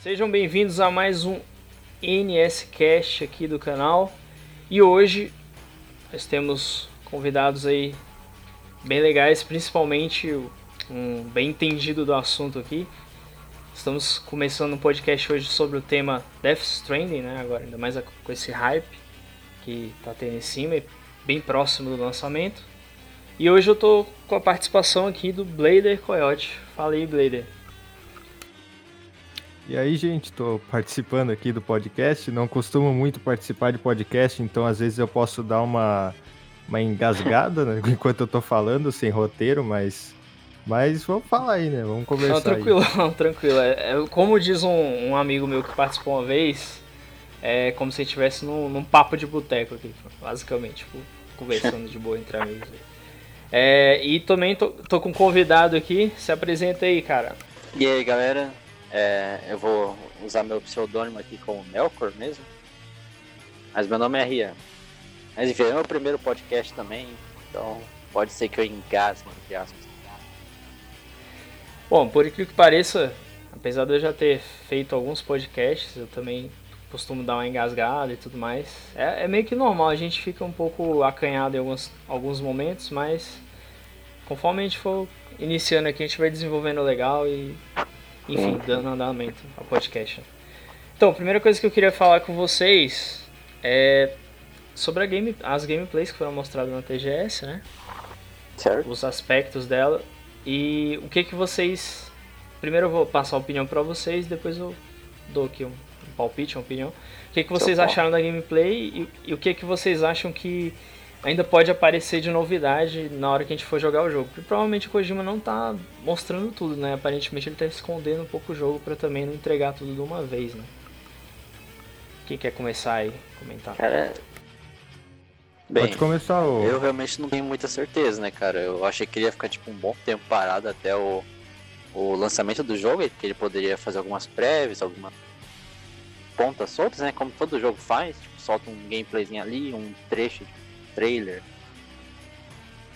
Sejam bem-vindos a mais um NSCast aqui do canal. E hoje nós temos convidados aí bem legais, principalmente um bem entendido do assunto aqui. Estamos começando um podcast hoje sobre o tema Death Stranding, né? Agora, ainda mais com esse hype que tá tendo em cima, bem próximo do lançamento. E hoje eu tô com a participação aqui do Blader Coyote. Fala aí, Blader. E aí, gente, tô participando aqui do podcast. Não costumo muito participar de podcast, então às vezes eu posso dar uma, uma engasgada né, enquanto eu tô falando, sem roteiro, mas mas vamos falar aí, né? Vamos conversar. Não, tranquilo, não, tranquilo. É, é, como diz um, um, amigo meu que participou uma vez, é como se estivesse num, num papo de boteco aqui, basicamente, tipo, conversando de boa entre amigos. É, e também tô, tô, com um convidado aqui, se apresenta aí, cara. E aí, galera, é, eu vou usar meu pseudônimo aqui como Melkor mesmo, mas meu nome é Rian. Mas enfim, é meu primeiro podcast também, então pode ser que eu engasgue, entre aspas. Bom, por incrível que pareça, apesar de eu já ter feito alguns podcasts, eu também costumo dar uma engasgada e tudo mais. É, é meio que normal, a gente fica um pouco acanhado em alguns, alguns momentos, mas conforme a gente for iniciando aqui, a gente vai desenvolvendo legal e, enfim, dando andamento ao podcast. Então, a primeira coisa que eu queria falar com vocês é sobre game, as gameplays que foram mostradas na TGS, né? Certo. Os aspectos dela. E o que que vocês. Primeiro eu vou passar a opinião para vocês, depois eu dou aqui um, um palpite, uma opinião. O que que vocês acharam da gameplay e, e, o que que vocês acham que ainda pode aparecer de novidade na hora que a gente for jogar o jogo? Porque provavelmente o Kojima não tá mostrando tudo, né? Aparentemente ele tá escondendo um pouco o jogo para também não entregar tudo de uma vez, né? Quem quer começar aí? Comentar. Cara, Bem, Pode começar o. Eu realmente não tenho muita certeza, né, cara? Eu achei que ele ia ficar tipo um bom tempo parado até o, o lançamento do jogo, que ele poderia fazer algumas prévias, algumas pontas soltas, né? Como todo jogo faz, tipo, solta um gameplayzinho ali, um trecho, tipo, trailer.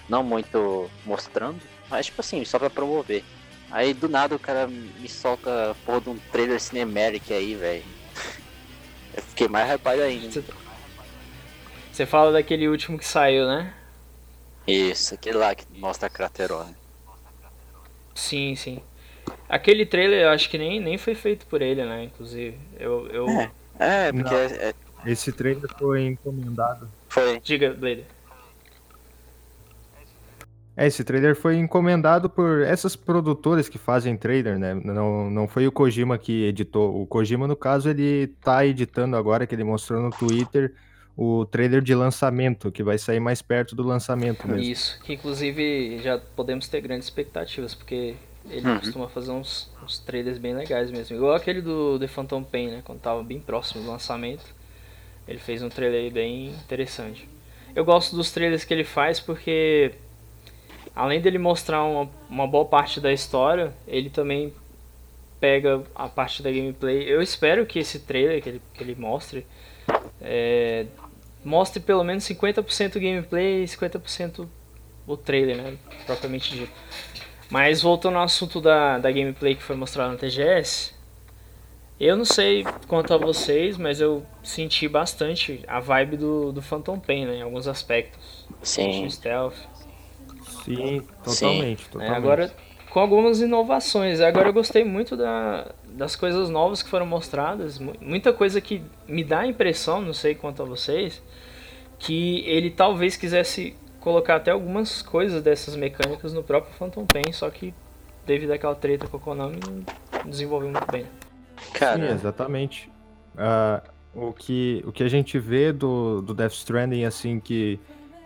Não muito mostrando, mas tipo assim, só pra promover. Aí do nada o cara me solta porra de um trailer cinematic aí, velho. Eu fiquei mais hypado ainda. Você fala daquele último que saiu, né? Isso, aquele lá que mostra a Craterona. Sim, sim. Aquele trailer eu acho que nem, nem foi feito por ele, né? Inclusive. Eu. eu... É, é, porque. É... Esse trailer foi encomendado. Foi. Diga, Blader. É, esse trailer foi encomendado por essas produtoras que fazem trailer, né? Não, não foi o Kojima que editou. O Kojima, no caso, ele tá editando agora, que ele mostrou no Twitter o trailer de lançamento, que vai sair mais perto do lançamento mesmo. Isso, que inclusive já podemos ter grandes expectativas, porque ele uhum. costuma fazer uns, uns trailers bem legais mesmo. Igual aquele do The Phantom Pain, né? Quando tava bem próximo do lançamento. Ele fez um trailer bem interessante. Eu gosto dos trailers que ele faz porque, além dele mostrar uma, uma boa parte da história, ele também pega a parte da gameplay. Eu espero que esse trailer que ele, que ele mostre é, mostre pelo menos 50% gameplay e 50% o trailer, né? Propriamente dito. Mas voltando ao assunto da, da gameplay que foi mostrada na TGS, eu não sei quanto a vocês, mas eu senti bastante a vibe do, do Phantom Pain, né? Em alguns aspectos. Sim. Stealth. Sim, totalmente. Sim. totalmente. É, agora, com algumas inovações. Agora eu gostei muito da, das coisas novas que foram mostradas. Muita coisa que me dá a impressão, não sei quanto a vocês, que ele talvez quisesse colocar até algumas coisas dessas mecânicas no próprio Phantom Pain, só que devido àquela treta com o Konami não desenvolveu muito bem. Cara, Sim, exatamente. Uh, o, que, o que a gente vê do, do Death Stranding, assim, que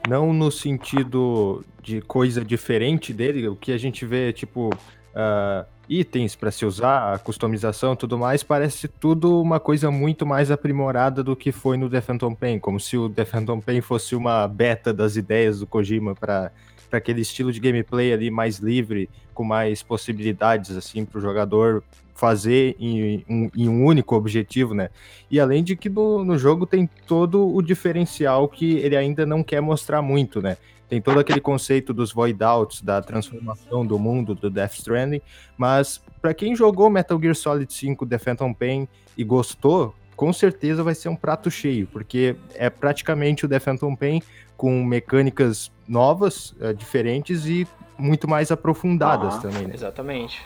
não no sentido de coisa diferente dele, o que a gente vê, tipo, uh, itens para se usar, customização e tudo mais, parece tudo uma coisa muito mais aprimorada do que foi no The Phantom Pain, como se o The Phantom Pain fosse uma beta das ideias do Kojima para para aquele estilo de gameplay ali mais livre, com mais possibilidades assim para o jogador fazer em um, em um, único objetivo, né? E além de que no, no jogo tem todo o diferencial que ele ainda não quer mostrar muito, né? Tem todo aquele conceito dos void outs, da transformação do mundo do Death Stranding, mas para quem jogou Metal Gear Solid 5 The Phantom Pain e gostou, com certeza vai ser um prato cheio, porque é praticamente o The Phantom Pain com mecânicas novas, é, diferentes e muito mais aprofundadas ah, também. Né? Exatamente.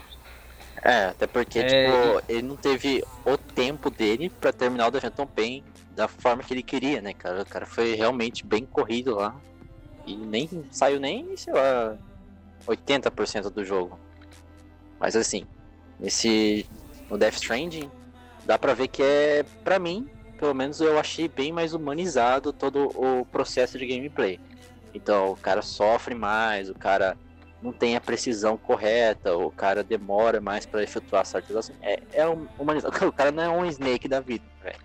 É, até porque, é... tipo, ele não teve o tempo dele para terminar o The Phantom Pain da forma que ele queria, né, cara? O cara foi realmente bem corrido lá. E nem saiu nem, sei lá, 80% do jogo. Mas assim, nesse no Death Stranding, dá pra ver que é, pra mim, pelo menos eu achei bem mais humanizado todo o processo de gameplay. Então o cara sofre mais, o cara não tem a precisão correta, o cara demora mais para efetuar certas ações. É, é um, humanizado. O cara não é um Snake da vida, velho.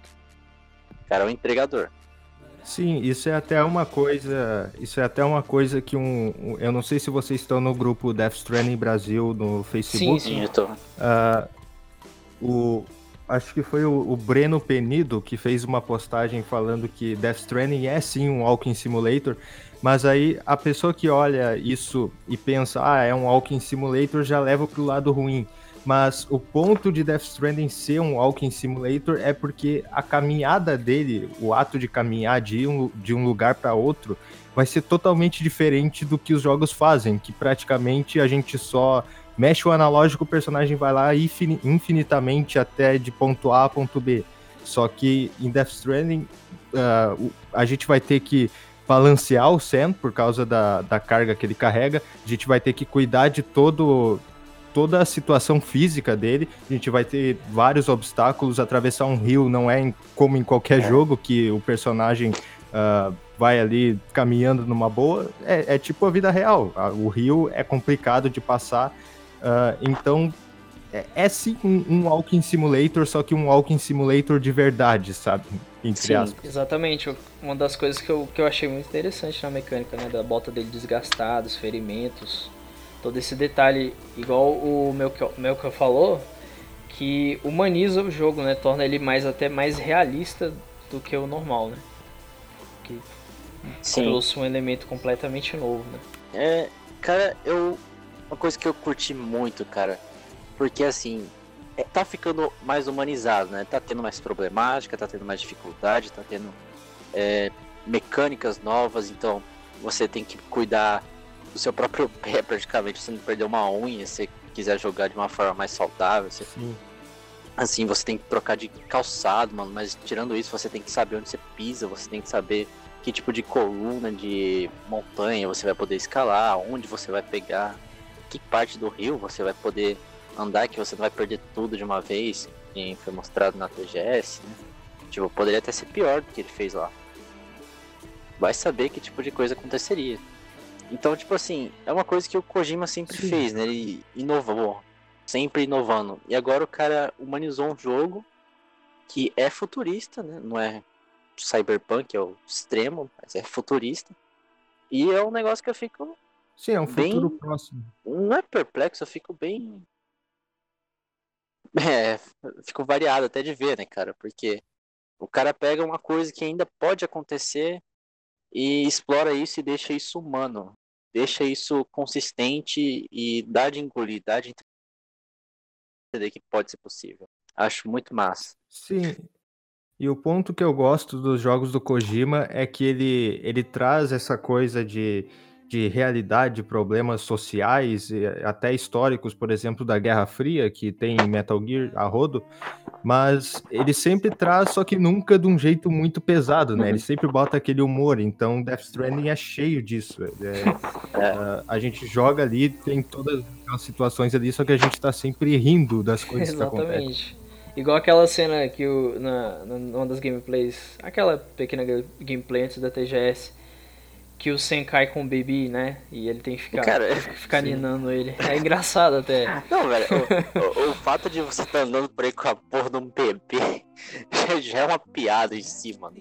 O cara é um entregador. Sim, isso é até uma coisa. Isso é até uma coisa que um. um eu não sei se vocês estão no grupo Death Stranding Brasil no Facebook. Sim, sim, eu tô. Uh, o, acho que foi o, o, Breno Penido que fez uma postagem falando que Death Stranding é sim um walking simulator, mas aí a pessoa que olha isso e pensa, ah, é um walking simulator, já leva pro lado ruim mas o ponto de Death Stranding ser um walking simulator é porque a caminhada dele, o ato de caminhar de um, de um lugar para outro, vai ser totalmente diferente do que os jogos fazem, que praticamente a gente só mexe o analógico, o personagem vai lá infinitamente até de ponto A a ponto B. Só que em Death Stranding, uh, a gente vai ter que balancear o Sam por causa da, da carga que ele carrega, a gente vai ter que cuidar de todo toda a situação física dele. A gente vai ter vários obstáculos. Atravessar um rio não é em, como em qualquer é. jogo que o personagem uh, vai ali caminhando numa boa. É, é, tipo a vida real. O rio é complicado de passar. Uh, então é, é, sim um, um walking simulator, só que um walking simulator de verdade, sabe? Entre sim, aspas. exatamente. Uma das coisas que eu, que eu achei muito interessante na mecânica, né? Da bota dele desgastada, os ferimentos todo esse detalhe, igual o Melchior falou, que humaniza o jogo, né? Torna ele mais até mais realista do que o normal, né? Que Sim. trouxe um elemento completamente novo, né? É, cara, eu uma coisa que eu curti muito, cara, porque assim, é, tá ficando mais humanizado, né? Tá tendo mais problemática, tá tendo mais dificuldade, tá tendo é, mecânicas novas, então você tem que cuidar o seu próprio pé, praticamente, você não perder uma unha, se quiser jogar de uma forma mais saudável. Você... Assim, você tem que trocar de calçado, mano, mas tirando isso, você tem que saber onde você pisa, você tem que saber que tipo de coluna de montanha você vai poder escalar, onde você vai pegar, que parte do rio você vai poder andar, que você não vai perder tudo de uma vez, que foi mostrado na TGS, né? Tipo, poderia até ser pior do que ele fez lá. Vai saber que tipo de coisa aconteceria. Então, tipo assim, é uma coisa que o Kojima sempre Sim. fez, né? Ele inovou, sempre inovando. E agora o cara humanizou um jogo que é futurista, né? Não é cyberpunk, é o extremo, mas é futurista. E é um negócio que eu fico. Sim, é um bem... futuro próximo. Não é perplexo, eu fico bem. É, fico variado até de ver, né, cara? Porque o cara pega uma coisa que ainda pode acontecer e explora isso e deixa isso humano, deixa isso consistente e dá de engolir, dá de entender que pode ser possível. Acho muito massa. Sim. E o ponto que eu gosto dos jogos do Kojima é que ele, ele traz essa coisa de de realidade, problemas sociais, até históricos, por exemplo, da Guerra Fria, que tem Metal Gear a rodo, mas ele sempre traz, só que nunca de um jeito muito pesado, né? Ele sempre bota aquele humor, então Death Stranding é cheio disso. É, é. a gente joga ali, tem todas as situações ali, só que a gente tá sempre rindo das coisas Exatamente. que acontecem. Igual aquela cena que o, na, numa das gameplays, aquela pequena gameplay antes da TGS, que o Sen cai com o Baby, né? E ele tem que ficar, Cara, ficar ninando ele. É engraçado até. Não, velho, o, o, o, fato de você estar tá andando por aí com a porra de um bebê já é uma piada em si, mano.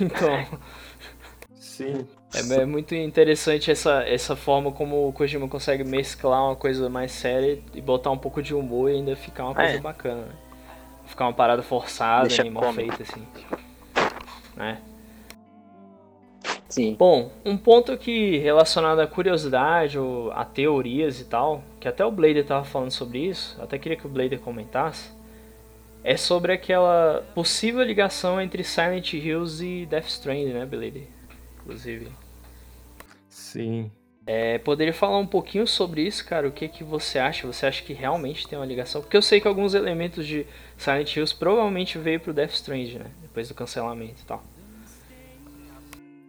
Então. Sim. É, é, muito interessante essa, essa forma como o Kojima consegue mesclar uma coisa mais séria e botar um pouco de humor e ainda ficar uma coisa é. bacana, né? Ficar uma parada forçada, Deixa mal feita, assim. Né? Sim. Bom, um ponto que relacionado à curiosidade ou a teorias e tal, que até o Blader tava falando sobre isso, até queria que o Blader comentasse, é sobre aquela possível ligação entre Silent Hills e Death Stranding, né, Blader? Inclusive. Sim. É, poderia falar um pouquinho sobre isso, cara? O que que você acha? Você acha que realmente tem uma ligação? Porque eu sei que alguns elementos de Silent Hills provavelmente veio pro Death Stranding, né? Depois do cancelamento e tal.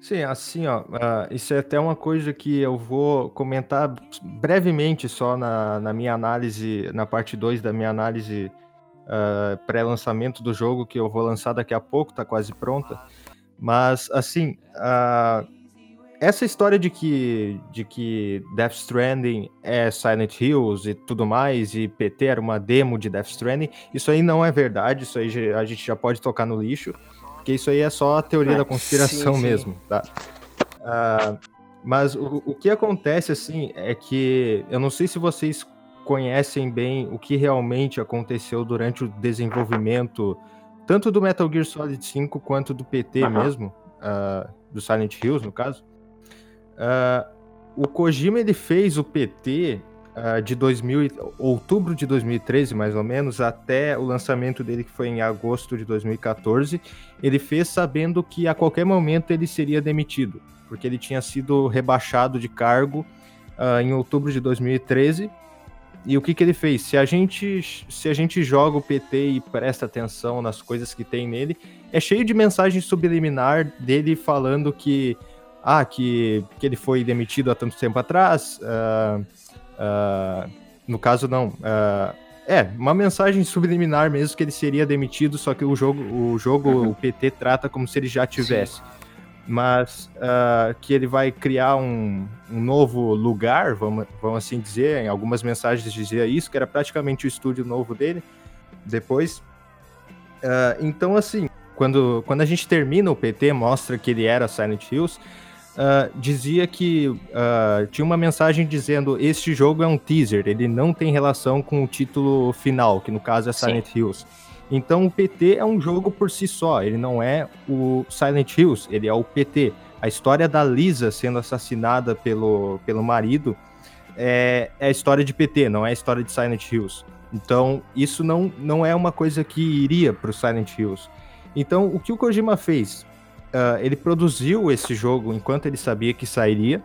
Sim, assim, ó, uh, isso é até uma coisa que eu vou comentar brevemente só na, na minha análise, na parte 2 da minha análise uh, pré-lançamento do jogo, que eu vou lançar daqui a pouco, tá quase pronta. Mas, assim, uh, essa história de que, de que Death Stranding é Silent Hills e tudo mais, e PT era uma demo de Death Stranding, isso aí não é verdade, isso aí a gente já pode tocar no lixo. Porque isso aí é só a teoria é, da conspiração sim, sim. mesmo, tá? Uh, mas o, o que acontece, assim, é que eu não sei se vocês conhecem bem o que realmente aconteceu durante o desenvolvimento tanto do Metal Gear Solid 5 quanto do PT uhum. mesmo, uh, do Silent Hills, no caso. Uh, o Kojima ele fez o PT uh, de 2000, outubro de 2013, mais ou menos, até o lançamento dele, que foi em agosto de 2014, ele fez sabendo que a qualquer momento ele seria demitido, porque ele tinha sido rebaixado de cargo uh, em outubro de 2013. E o que, que ele fez? Se a, gente, se a gente joga o PT e presta atenção nas coisas que tem nele, é cheio de mensagem subliminar dele falando que ah, que, que ele foi demitido há tanto tempo atrás, uh, Uh, no caso, não. Uh, é, uma mensagem subliminar mesmo que ele seria demitido, só que o jogo, o jogo, uhum. o PT trata como se ele já tivesse. Sim. Mas uh, que ele vai criar um, um, novo lugar, vamos, vamos assim dizer, em algumas mensagens dizia isso, que era praticamente o estúdio novo dele, depois. Uh, então, assim, quando, quando a gente termina o PT, mostra que ele era Silent Hills, uh, dizia que uh, tinha uma mensagem dizendo este jogo é um teaser, ele não tem relação com o título final, que no caso é Silent Sim. Hills. Então o PT é um jogo por si só, ele não é o Silent Hills, ele é o PT. A história da Lisa sendo assassinada pelo, pelo marido é, é a história de PT, não é a história de Silent Hills. Então, isso não, não é uma coisa que iria para o Silent Hills. Então, o que o Kojima fez? Uh, ele produziu esse jogo enquanto ele sabia que sairia.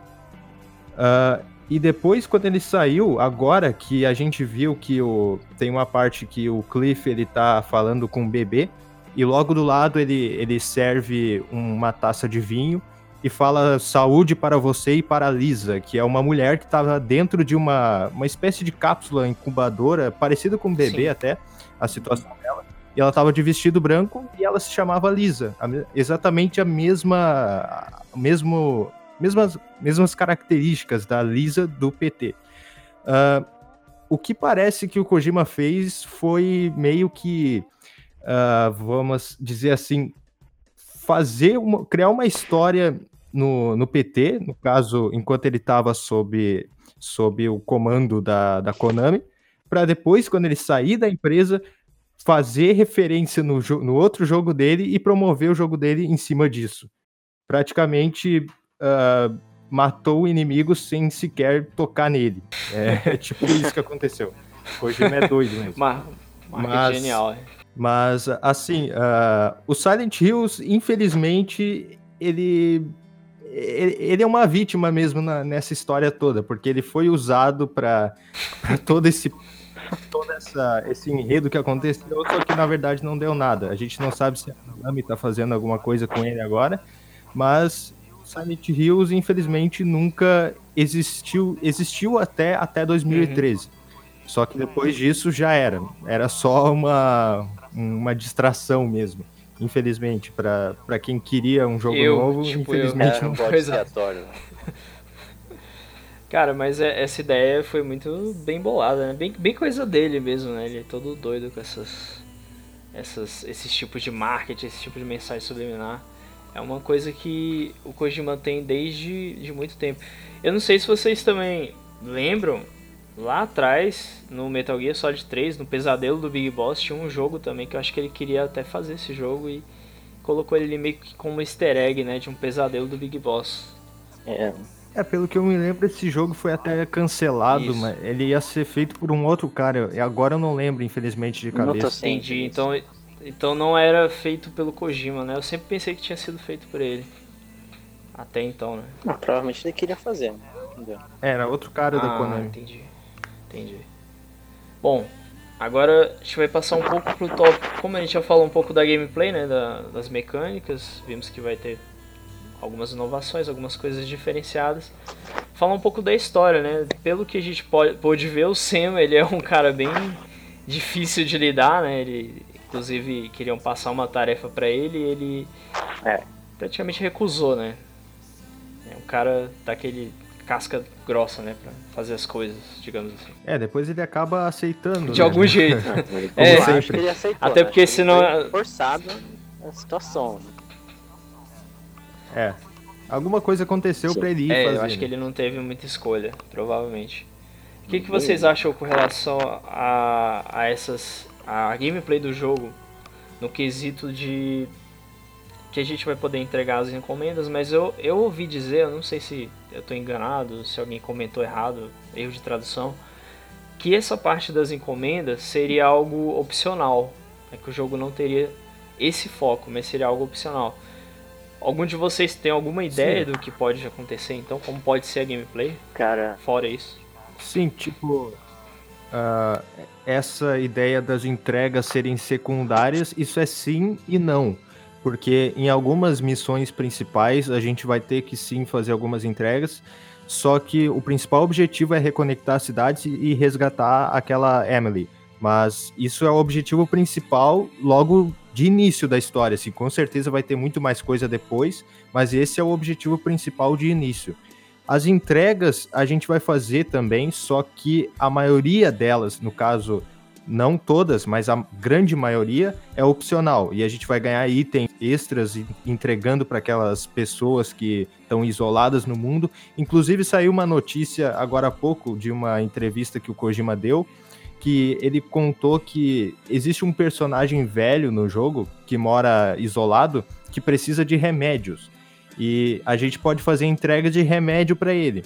Uh, e depois, quando ele saiu, agora que a gente viu que o, tem uma parte que o Cliff ele tá falando com o bebê, e logo do lado ele, ele serve uma taça de vinho e fala saúde para você e para a Lisa, que é uma mulher que estava dentro de uma, uma espécie de cápsula incubadora, parecida com um bebê Sim. até, a situação dela. E ela tava de vestido branco e ela se chamava Lisa. A, exatamente a mesma. mesmo, mesmas, mesmas características da Lisa do PT. Uh, ah, o que parece que o Kojima fez foi meio que. Uh, vamos dizer assim. Fazer uma, criar uma história no, no PT, no caso, enquanto ele estava sob, sob o comando da, da Konami, para depois, quando ele sair da empresa, fazer referência no, no outro jogo dele e promover o jogo dele em cima disso. Praticamente uh, matou o inimigo sem sequer tocar nele. É, é tipo isso que aconteceu. Hoje ele é doido mesmo. Mar mas, genial, é. Mas, assim, uh, o Silent Hills, infelizmente, ele ele é uma vítima mesmo na, nessa história toda, porque ele foi usado para todo esse todo essa, esse enredo que aconteceu, só que na verdade não deu nada. A gente não sabe se a Konami tá fazendo alguma coisa com ele agora, mas Silent Hills, infelizmente, nunca existiu, existiu até, até 2013. Uhum. Só que depois disso já era. Era só uma, uma distração mesmo. Infelizmente, para quem queria um jogo eu, novo, tipo, infelizmente eu, não pode ser. Cara, mas é, essa ideia foi muito bem bolada, né? Bem, bem coisa dele mesmo, né? Ele é todo doido com essas, essas, esses tipos de marketing, esse tipo de mensagem subliminar. É uma coisa que o Kojima tem desde de muito tempo. Eu não sei se vocês também lembram, lá atrás, no Metal Gear Solid 3, no Pesadelo do Big Boss, tinha um jogo também que eu acho que ele queria até fazer esse jogo e colocou ele meio que como easter egg, né, de um pesadelo do Big Boss. É, É, pelo que eu me lembro, esse jogo foi até cancelado, Isso. mas ele ia ser feito por um outro cara. E agora eu não lembro, infelizmente, de Não cabeça. Sim, Entendi. Então, então não era feito pelo Kojima, né? Eu sempre pensei que tinha sido feito por ele. Até então, né? ah, provavelmente ele queria fazer, né? Entendeu? Era outro cara da Ah, Konami. entendi. Entendi. Bom, agora a gente vai passar um pouco pro tópico. Como a gente já falou um pouco da gameplay, né? da- das mecânicas, vimos que vai ter algumas inovações, algumas coisas diferenciadas. Falar um pouco da história, né? Pelo que a gente pode, pôde ver, o Sam ele é um cara bem difícil de lidar, né? Ele, inclusive, queriam passar uma tarefa pra ele e ele É. praticamente recusou, né? É um cara daquele casca grossa, né? Pra fazer as coisas, digamos assim. É, depois ele acaba aceitando. De né? algum jeito. Não, ele, É. ele aceitou. Até né? porque senão- foi forçado a situação. né? É. Alguma coisa aconteceu pra ele ir É, fazer. eu acho que né? ele não teve muita escolha, provavelmente. O que, que vocês acham com relação a, a essas. a gameplay do jogo no quesito de. que a gente vai poder entregar as encomendas, mas eu, eu ouvi dizer, eu não sei se eu tô enganado, se alguém comentou errado, erro de tradução, que essa parte das encomendas seria algo opcional. É que o jogo não teria esse foco, mas seria algo opcional. Algum de vocês tem alguma ideia do que pode acontecer então? Como pode ser a gameplay? Cara, Fora isso. Sim, tipo. ah, essa ideia das entregas serem secundárias, isso é sim e não. Porque em algumas missões principais a gente vai ter que sim fazer algumas entregas. Só que o principal objetivo é reconectar cidades e e resgatar aquela Emily. Mas isso é o objetivo principal logo de início da história. Assim, com certeza vai ter muito mais coisa depois, mas esse é o objetivo principal de início. As entregas a gente vai fazer também, só que a maioria delas, no caso, não todas, mas a grande maioria é opcional. E a gente vai ganhar itens extras entregando para aquelas pessoas que estão isoladas no mundo. Inclusive saiu uma notícia agora há pouco de uma entrevista que o Kojima deu, que ele contou que existe um personagem velho no jogo que mora isolado que precisa de remédios. E a gente pode fazer entrega de remédio para ele.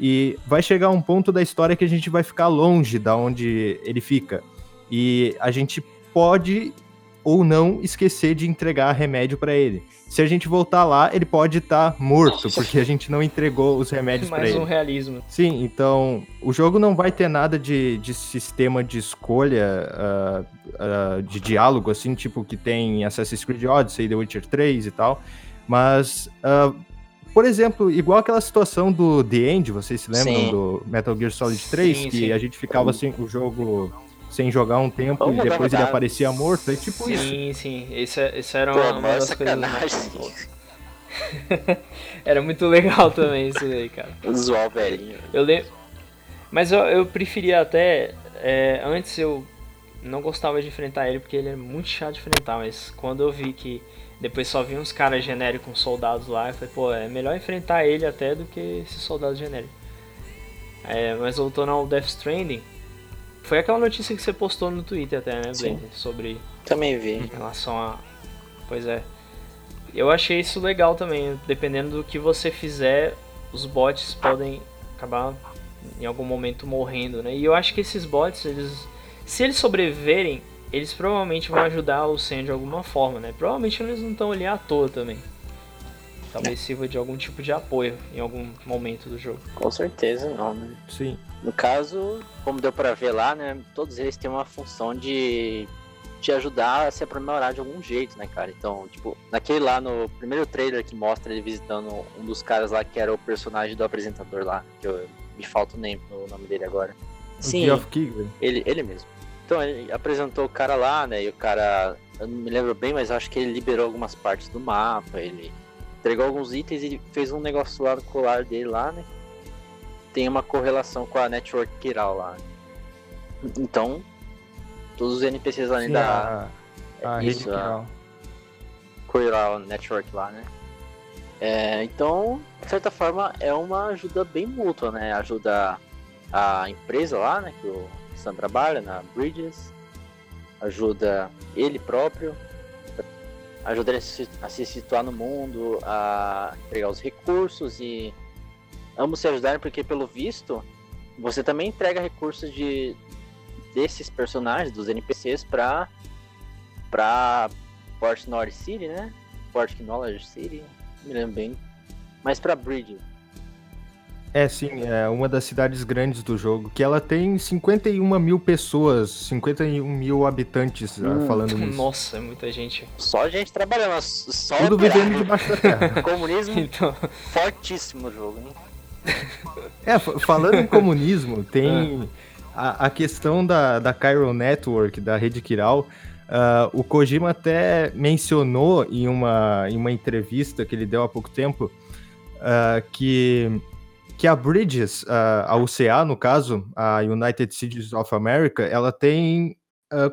E vai chegar um ponto da história que a gente vai ficar longe da onde ele fica. E a gente pode ou não esquecer de entregar remédio para ele. Se a gente voltar lá, ele pode estar morto, porque a gente não entregou os remédios para Mais ele. um realismo. Sim, então o jogo não vai ter nada de, de sistema de escolha ah, ah, de diálogo, assim, tipo que tem em Assassin's Creed Odyssey, The Witcher 3 e tal. Mas, ah, por exemplo, igual aquela situação do The End, vocês se lembram Sim. do Metal Gear Solid 3, Sim, que sim. a gente ficava assim, o jogo sem jogar um tempo Vamos e depois ele aparecia morto, é tipo isso. Sim, sim. Esse, é- esse era pô, uma, uma das coisas. Era muito legal também isso aí, cara. Zoar o velhinho. Eu lembro. Mas eu, eu preferia até. é, antes eu não gostava de enfrentar ele porque ele é muito chato de enfrentar, mas quando eu vi que depois só vinha uns caras genéricos com soldados lá, eu falei, pô, é melhor enfrentar ele até do que esses soldados genéricos. É, mas voltando ao Death Stranding, foi aquela notícia que você postou no Twitter até, né, Sim. Blender? Sobre Também vi. em relação a. Pois é. Eu achei isso legal também. Dependendo do que você fizer, os bots podem acabar em algum momento morrendo, né? E eu acho que esses bots, eles. Se eles sobreviverem, eles provavelmente vão ajudar o Sam de alguma forma, né? Provavelmente eles não estão ali à toa também. Talvez sirva de algum tipo de apoio em algum momento do jogo. Com certeza não, né? Sim. No caso, como deu pra ver lá, né? Todos eles têm uma função de te ajudar a se aprimorar de algum jeito, né, cara? Então, tipo, naquele lá no primeiro trailer que mostra ele visitando um dos caras lá que era o personagem do apresentador lá, que eu, me falta o name, o nome dele agora. O Sim, ele, ele mesmo. Então, ele apresentou o cara lá, né? E o cara, eu não me lembro bem, mas acho que ele liberou algumas partes do mapa, ele entregou alguns itens e fez um negócio lá no colar dele lá, né? Tem uma correlação com a Network Kiral lá. Então, todos os NPCs além Sim, da a, a Isso, rede Kiral. Kiral Network lá, né? É, então, de certa forma, é uma ajuda bem mútua, né? Ajuda a empresa lá, né? Que o Sam trabalha, na Bridges. Ajuda ele próprio. Ajuda ele a se situar no mundo, a entregar os recursos e ambos se ajudarem, porque pelo visto, você também entrega recursos de desses personagens, dos NPCs, pra, pra Port North City, né? Port Knowledge City, me lembro bem. Mas pra Bridge. É, sim, é uma das cidades grandes do jogo, que ela tem 51 mil pessoas, 51 mil habitantes hum, falando nisso. Nossa, é muita gente. Só gente trabalhando, só Tudo vivendo debaixo da terra. Comunismo então... fortíssimo o jogo, né? É, falando em comunismo, tem a, a, questão da, da Chiral Network, da rede Kiral. Uh, o Kojima até mencionou em uma, em uma entrevista que ele deu há pouco tempo uh, que, que a Bridges, uh, a UCA no caso, a United Cities of America, ela tem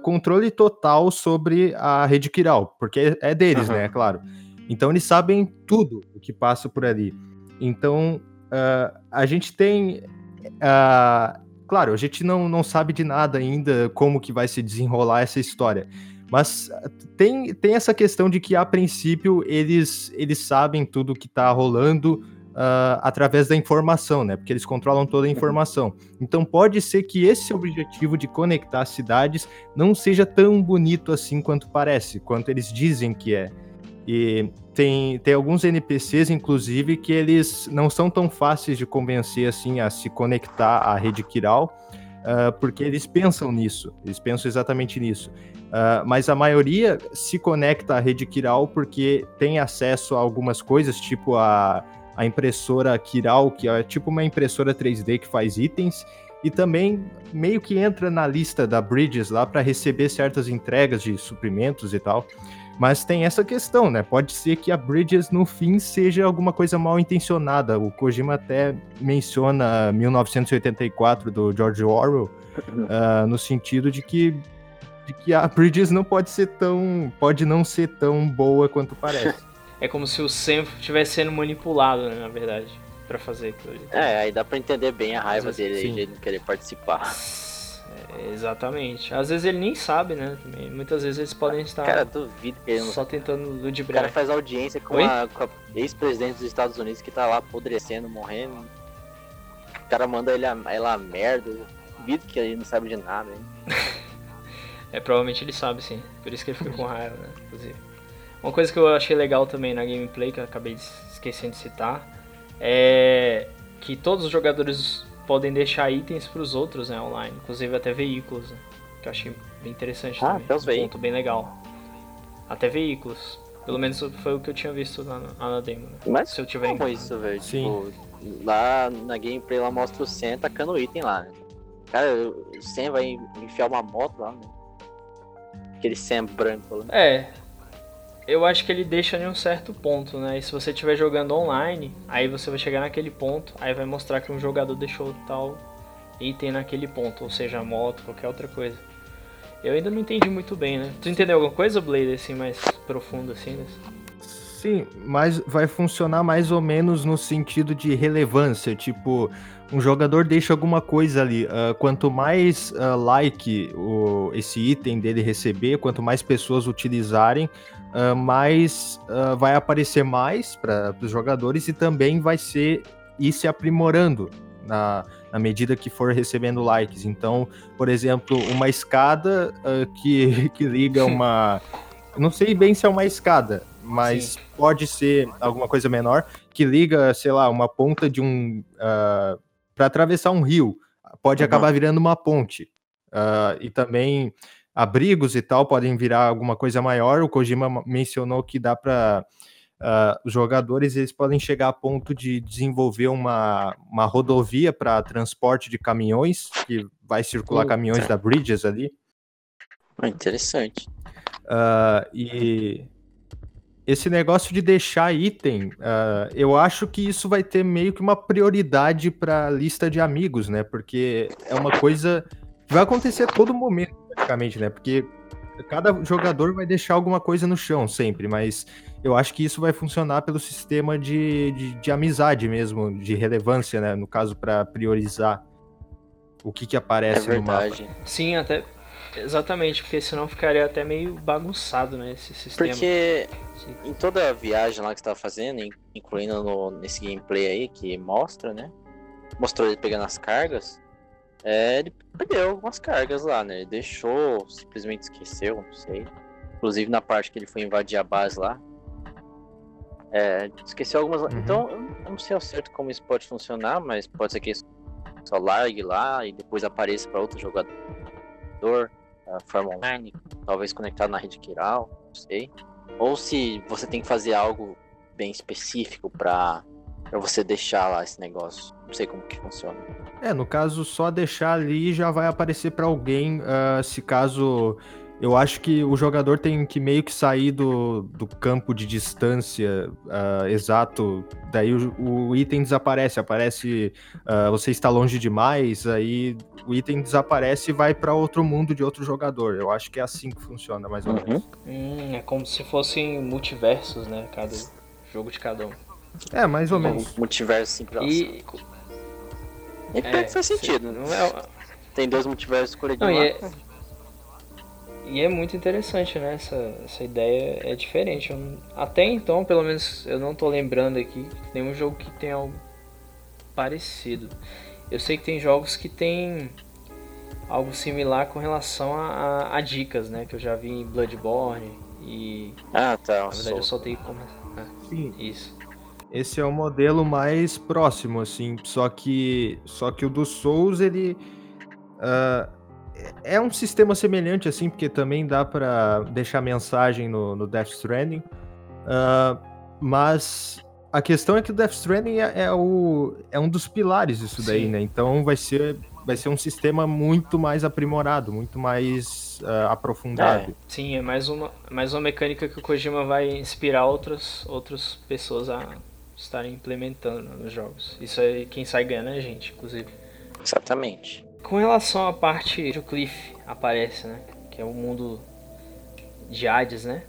controle total sobre a rede Kiral, porque é deles, uhum. né, é claro. Então eles sabem tudo o que passa por ali. Então uh, a gente tem. Uh, claro, a gente não, não sabe de nada ainda como que vai se desenrolar essa história. Mas tem, tem essa questão de que, a princípio, eles, eles sabem tudo que está rolando uh, através da informação, né? Porque eles controlam toda a informação. Então pode ser que esse objetivo de conectar cidades não seja tão bonito assim quanto parece, quanto eles dizem que é. E tem, tem alguns NPCs, inclusive, que eles não são tão fáceis de convencer assim a se conectar à rede Kiral, uh, porque eles pensam nisso, eles pensam exatamente nisso. Uh, mas a maioria se conecta à rede Kiral porque tem acesso a algumas coisas, tipo a, a impressora Kiral, que é tipo uma impressora 3D que faz itens, e também meio que entra na lista da Bridges lá para receber certas entregas de suprimentos e tal. Mas tem essa questão, né? Pode ser que a Bridges no fim seja alguma coisa mal intencionada. O Kojima até menciona 1984 do George Orwell, uh, no sentido de que, de que a Bridges não pode ser tão. pode não ser tão boa quanto parece. É como se o Sam estivesse sendo manipulado, né, na verdade, para fazer aquilo. É, aí dá pra entender bem a raiva dele de não querer participar. Exatamente. Às vezes ele nem sabe, né? Muitas vezes eles podem estar. Cara, duvido que ele não... Só tentando ludibriar. O cara faz audiência com a, a ex-presidente dos Estados Unidos que tá lá apodrecendo, morrendo. O cara manda ele a, ela a merda. Duvido que ele não sabe de nada, hein? é, provavelmente ele sabe sim. Por isso que ele fica com raiva, né? Inclusive. Uma coisa que eu achei legal também na gameplay, que eu acabei esquecendo de citar, é que todos os jogadores podem deixar itens para os outros, né, online, inclusive até veículos, né, que eu achei bem interessante ah, também. Até os veículos. ponto bem legal. Até veículos. Pelo menos foi o que eu tinha visto lá na, na demo. Né? Mas se eu tiver como isso, velho? Tipo, lá na gameplay ela mostra o Sen tacando o item lá, né? Cara, o Sen vai enfiar uma moto lá, né? Aquele Sen branco lá. É, eu acho que ele deixa em um certo ponto, né? E se você estiver jogando online, aí você vai chegar naquele ponto, aí vai mostrar que um jogador deixou tal item naquele ponto, ou seja, moto, qualquer outra coisa. Eu ainda não entendi muito bem, né? Tu entendeu alguma coisa, Blade, assim, mais profundo, assim? Né? Sim, mas vai funcionar mais ou menos no sentido de relevância, tipo, um jogador deixa alguma coisa ali. Uh, quanto mais uh, like o, esse item dele receber, quanto mais pessoas utilizarem, uh, mais vai aparecer mais para os jogadores e também vai ser ir se aprimorando na, na medida que for recebendo likes. Então, por exemplo, uma escada que, que liga uma. Não sei bem se é uma escada, mas Sim. pode ser alguma coisa menor que liga, sei lá, uma ponta de um uh, para atravessar um rio, pode uhum. acabar virando uma ponte. Uh, e também abrigos e tal podem virar alguma coisa maior. O Kojima mencionou que dá para uh, ah, os jogadores eles podem chegar a ponto de desenvolver uma, uma rodovia para transporte de caminhões, que vai circular caminhões da Bridges ali. Ah, interessante. Uh, e esse negócio de deixar item, uh, eu acho que isso vai ter meio que uma prioridade para lista de amigos, né? Porque é uma coisa que vai acontecer a todo momento, praticamente, né? Porque cada jogador vai deixar alguma coisa no chão sempre, mas eu acho que isso vai funcionar pelo sistema de, de, de amizade mesmo, de relevância, né? No caso, para priorizar o que, que aparece é verdade. no mapa. Sim, até. Exatamente, porque senão ficaria até meio bagunçado, né, esse sistema. Porque em toda a viagem lá que você tava fazendo, incluindo no, nesse gameplay aí que mostra, né? Mostrou ele pegando as cargas. É, ele perdeu algumas cargas lá, né? Ele deixou, simplesmente esqueceu, não sei. Inclusive na parte que ele foi invadir a base lá. É, esqueceu algumas. Uhum. Então, eu não sei ao certo como isso pode funcionar, mas pode ser que isso só largue lá e depois apareça para outro jogador. Uh, forma online, talvez conectado na rede Kiral, não sei. Ou se você tem que fazer algo bem específico para você deixar lá esse negócio. Não sei como que funciona. É, no caso, só deixar ali já vai aparecer para alguém, uh, se caso eu acho que o jogador tem que meio que sair do, do campo de distância uh, exato. Daí o, o, item desaparece. Aparece. Uh, você está longe demais, aí o item desaparece e vai para outro mundo de outro jogador. Eu acho que é assim que funciona, mais ou uhum. menos. Hum, é como se fossem multiversos, né? Cada jogo de cada um. É, mais ou menos. Multiverso sempre e... e é, faz sentido. Não é... Tem dois multiversos coletivados. Não, e é... E é muito interessante, né? Essa, essa ideia é diferente. Eu, até então, pelo menos, eu não tô lembrando aqui nenhum jogo que tenha algo parecido. Eu sei que tem jogos que tem algo similar com relação a, a, a dicas, né? Que eu já vi em Bloodborne e. Ah, tá. Na verdade, eu só tenho como. Ah, Sim. Isso. Esse é o modelo mais próximo, assim. Só que, só que o do Souls, ele. Uh, é um sistema semelhante, assim, porque também dá para deixar mensagem no, no Death Stranding. Uh, mas a questão é que o Death Stranding é, é, o, é um dos pilares disso daí, Sim. né? Então vai ser, vai ser um sistema muito mais aprimorado, muito mais uh, aprofundado. É. Sim, é mais uma, mais uma mecânica que o Kojima vai inspirar outras, outras pessoas a estarem implementando nos jogos. Isso é quem sai ganhando é a gente, inclusive. Exatamente. Com relação à parte que o Cliff aparece, né? Que é o mundo de Hades, né?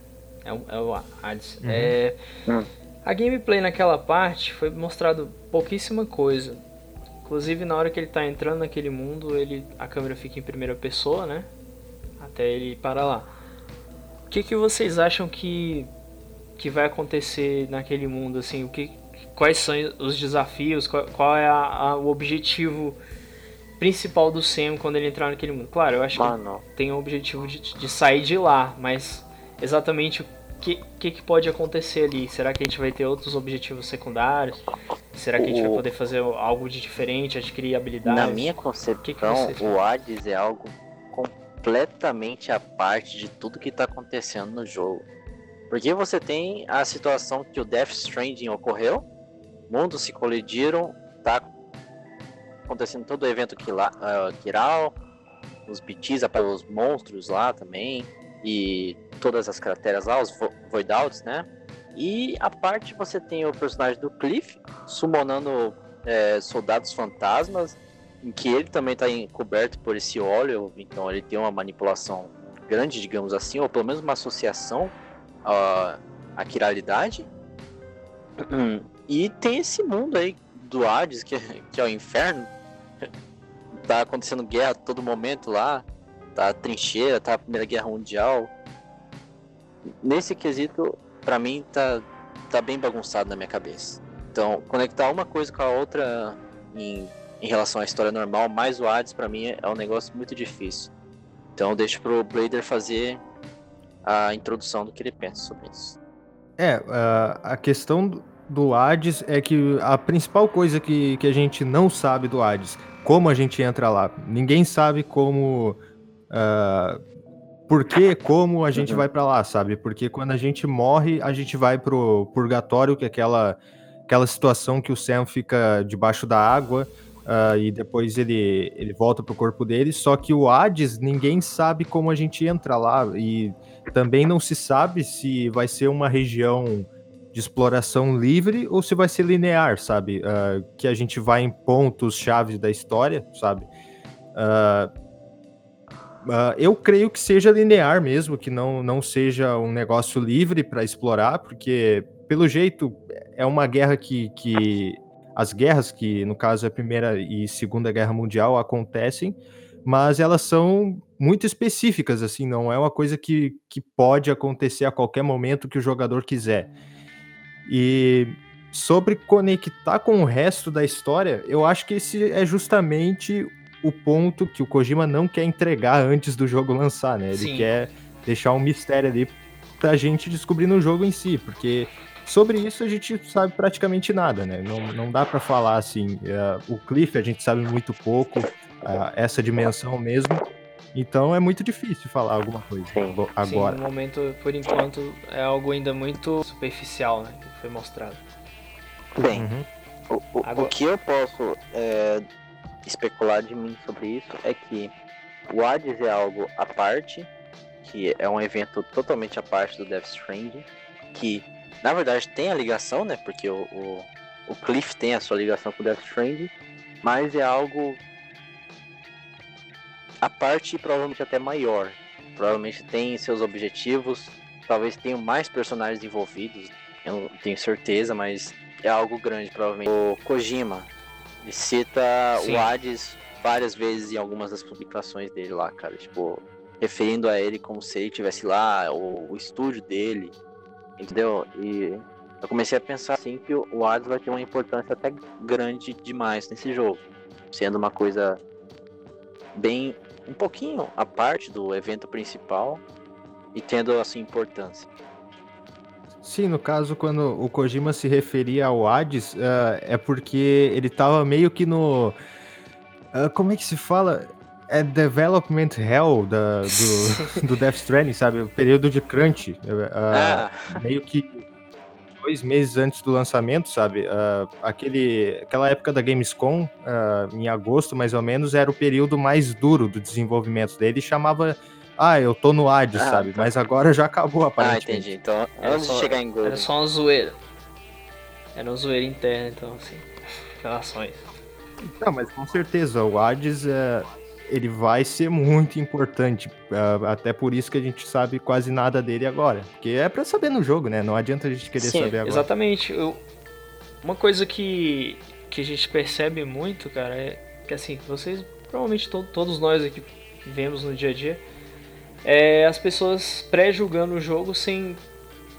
É o, é o Hades. Uhum. É, uhum. A gameplay naquela parte foi mostrado pouquíssima coisa. Inclusive na hora que ele está entrando naquele mundo, ele a câmera fica em primeira pessoa, né? Até ele parar lá. O que, que vocês acham que que vai acontecer naquele mundo assim? O que quais são os desafios? Qual, qual é a, a, o objetivo principal do Sam quando ele entrar naquele mundo. Claro, eu acho Mano. que tem o objetivo de, de sair de lá, mas exatamente o que, que, que, pode acontecer ali? Será que a gente vai ter outros objetivos secundários? Será que a gente vai poder fazer algo de diferente, adquirir habilidades? Na minha concepção, que o Hades é algo completamente à parte de tudo que está acontecendo no jogo. Porque você tem a situação que o Death Stranding ocorreu, mundos se colidiram, tá acontecendo todo o evento Kiral, os BTs, os monstros lá também, e todas as crateras lá, os vo Voidouts, né? E a parte você tem o personagem do Cliff summonando é, soldados fantasmas, em que ele também está coberto por esse óleo, então ele tem uma manipulação grande, digamos assim, ou pelo menos uma associação à, à quiralidade. E tem esse mundo aí do Hades, que, que é o inferno, tá acontecendo guerra a todo momento lá, tá trincheira, tá a Primeira Guerra Mundial. Nesse quesito, para mim, tá, tá bem bagunçado na minha cabeça. Então, conectar uma coisa com a outra em, em relação à história normal, mais o Hades, para mim, é um negócio muito difícil. Então, deixo pro Blader fazer a introdução do que ele pensa sobre isso. É, a questão do Hades é que a principal coisa que, que a gente não sabe do Hades, como a gente entra lá. Ninguém sabe como. Uh, por que, como a gente uhum. vai para lá, sabe? Porque quando a gente morre, a gente vai pro purgatório, que é aquela, aquela situação que o Sam fica debaixo da água. Uh, e depois ele, ele volta pro corpo dele. Só que o Hades, ninguém sabe como a gente entra lá. E também não se sabe se vai ser uma região de exploração livre ou se vai ser linear, sabe? Uh, que a gente vai em pontos chave da história, sabe? Uh, Uh, eu creio que seja linear mesmo, que não, não seja um negócio livre para explorar, porque, pelo jeito, é uma guerra que, que. As guerras, que no caso é a Primeira e Segunda Guerra Mundial, acontecem, mas elas são muito específicas, assim, não é uma coisa que, que pode acontecer a qualquer momento que o jogador quiser. E sobre conectar com o resto da história, eu acho que esse é justamente o ponto que o Kojima não quer entregar antes do jogo lançar, né? Ele Sim. quer deixar um mistério ali pra gente descobrir no jogo em si, porque sobre isso a gente sabe praticamente nada, né? Não, não dá para falar assim. Uh, o Cliff a gente sabe muito pouco, uh, essa dimensão mesmo. Então é muito difícil falar alguma coisa Sim. agora. Sim, no momento, por enquanto, é algo ainda muito superficial, né? Que foi mostrado. Bem, uhum. o, o, agora... o, que eu posso é, especular de mim sobre isso é que o Hades é algo à parte, que é um evento totalmente à parte do Death Stranding, que na verdade tem a ligação, né? Porque o, o, o Cliff tem a sua ligação com o Death Stranding, mas é algo à parte provavelmente até maior. Provavelmente tem seus objetivos, talvez tenham mais personagens envolvidos, eu não tenho certeza, mas é algo grande, provavelmente. O Kojima, ele cita Sim. o Hades várias vezes em algumas das publicações dele lá, cara. Tipo, referindo a ele como se ele estivesse lá, o, o estúdio dele, entendeu? E eu comecei a pensar assim que o Hades vai ter uma importância até grande demais nesse jogo, sendo uma coisa bem um pouquinho a parte do evento principal e tendo assim importância. Sim, no caso, quando o Kojima se referia ao Hades, uh, é porque ele tava meio que no. Uh, como é que se fala? É Development Hell da, do, do Death Stranding, sabe? O período de crunch. Uh, ah. Meio que dois meses antes do lançamento, sabe? aquele, aquela época da Gamescom, em agosto mais ou menos, era o período mais duro do desenvolvimento dele e chamava ah, eu tô no Hades, ah, sabe? Tá. Mas agora já acabou, ah, aparentemente. Ah, entendi. Então, antes de chegar em Golden... Era só uma zoeira. Era uma zoeira interna, então, assim, relações. Não, mas com certeza, o Hades, é, ele vai ser muito importante. É, até por isso que a gente sabe quase nada dele agora. Porque é pra saber no jogo, né? Não adianta a gente querer Sim, saber agora. exatamente. Eu, uma coisa que, que a gente percebe muito, cara, é que, assim, vocês, provavelmente to todos nós aqui vemos no dia a dia é as pessoas pré-julgando o jogo sem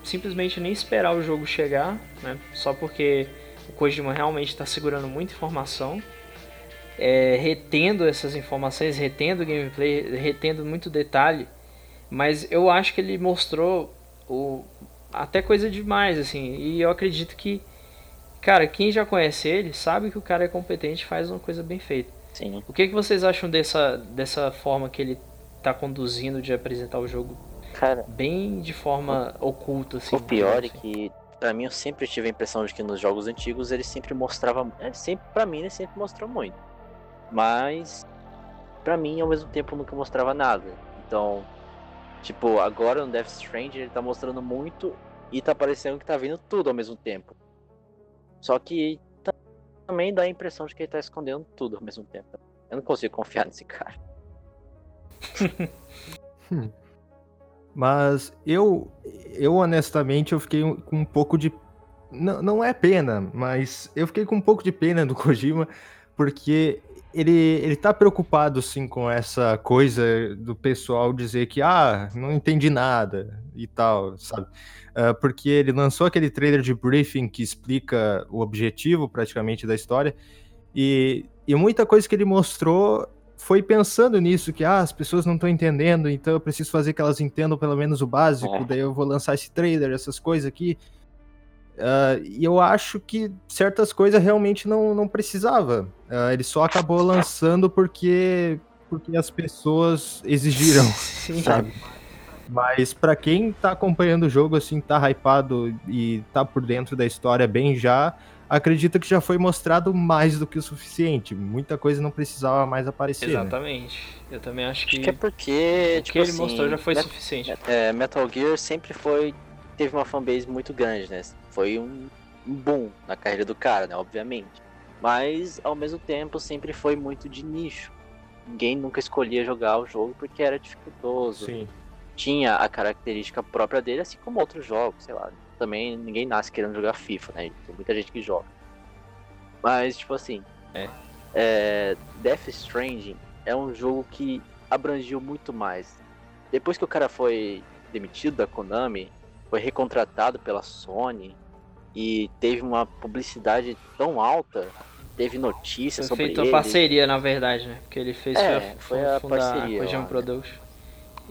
simplesmente nem esperar o jogo chegar, né? Só porque o Kojima realmente está segurando muita informação, é, retendo essas informações, retendo o gameplay, retendo muito detalhe, mas eu acho que ele mostrou o, até coisa demais, assim, e eu acredito que, cara, quem já conhece ele sabe que o cara é competente e faz uma coisa bem feita. Sim. O que, que vocês acham dessa, dessa forma que ele tá conduzindo de apresentar o jogo Cara, bem de forma o, oculta, assim. O pior é que, pra mim, eu sempre tive a impressão de que nos jogos antigos ele sempre mostrava. É, sempre, pra mim, ele sempre mostrou muito. Mas, pra mim, ao mesmo tempo, nunca mostrava nada. Então, tipo, agora no Death Stranding ele tá mostrando muito e tá parecendo que tá vindo tudo ao mesmo tempo. Só que também dá a impressão de que ele tá escondendo tudo ao mesmo tempo. Eu não consigo confiar nesse cara. hum. Mas eu, eu honestamente, eu fiquei com um pouco de. Não, não é pena, mas eu fiquei com um pouco de pena do Kojima, porque ele, ele tá preocupado, sim, com essa coisa do pessoal dizer que, ah, não entendi nada e tal, sabe? Uh, porque ele lançou aquele trailer de briefing que explica o objetivo, praticamente, da história, e, e muita coisa que ele mostrou foi pensando nisso, que ah, as pessoas não estão entendendo, então eu preciso fazer que elas entendam pelo menos o básico, é. daí eu vou lançar esse trailer, essas coisas aqui. Uh, e eu acho que certas coisas realmente não, não precisava. Uh, ele só acabou lançando porque, porque as pessoas exigiram, Sim. sabe? Mas para quem tá acompanhando o jogo, assim, tá hypado e tá por dentro da história bem já, acredito que já foi mostrado mais do que o suficiente. Muita coisa não precisava mais aparecer. Né? Exatamente. Né? Eu também acho que. Acho que é porque. O tipo que ele assim, mostrou já foi Met suficiente. É, Metal Gear sempre foi. Teve uma fanbase muito grande, né? Foi um, boom na carreira do cara, né? Obviamente. Mas, ao mesmo tempo, sempre foi muito de nicho. ninguém nunca escolhia jogar o jogo porque era dificultoso. Sim. Tinha a característica própria dele, assim como outros jogos, sei lá. Também ninguém nasce querendo jogar FIFA, né? Tem muita gente que joga. Mas, tipo assim. É. é, Death Stranding é um jogo que abrangiu muito mais. Depois que o cara foi demitido da Konami, foi recontratado pela Sony e teve uma publicidade tão alta, teve notícias Foi sobre feito ele. uma parceria, na verdade, né? Porque ele fez É, foi a parceria né? Production.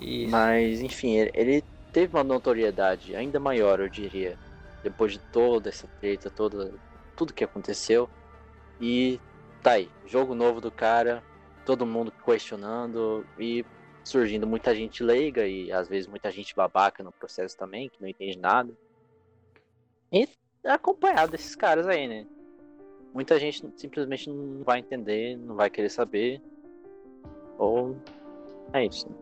E Mas, enfim, ele, ele teve uma notoriedade ainda maior, eu diria, depois de toda essa treta, toda, tudo que aconteceu. E tá aí, jogo novo do cara, todo mundo questionando e surgindo muita gente leiga e às vezes muita gente babaca no processo também, que não entende nada. E é acompanhado desses caras aí, né? Muita gente simplesmente não vai entender, não vai querer saber. Ou é isso. né?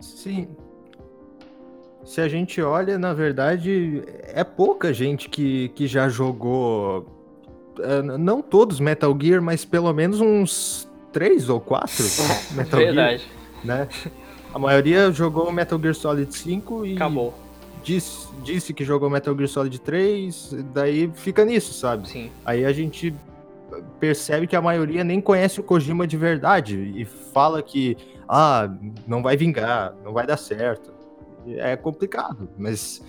Sim. Se a gente olha, na verdade, é pouca gente que, que já jogou. eh, Não todos Metal Gear, mas pelo menos uns três ou quatro Metal Gear, verdade, né? A maioria jogou Metal Gear Solid 5 e acabou. disse, disse que jogou Metal Gear Solid 3, daí fica nisso, sabe? Sim. Aí a gente percebe que a maioria nem conhece o Kojima de verdade e fala que ah, não vai vingar, não vai dar certo. É complicado, mas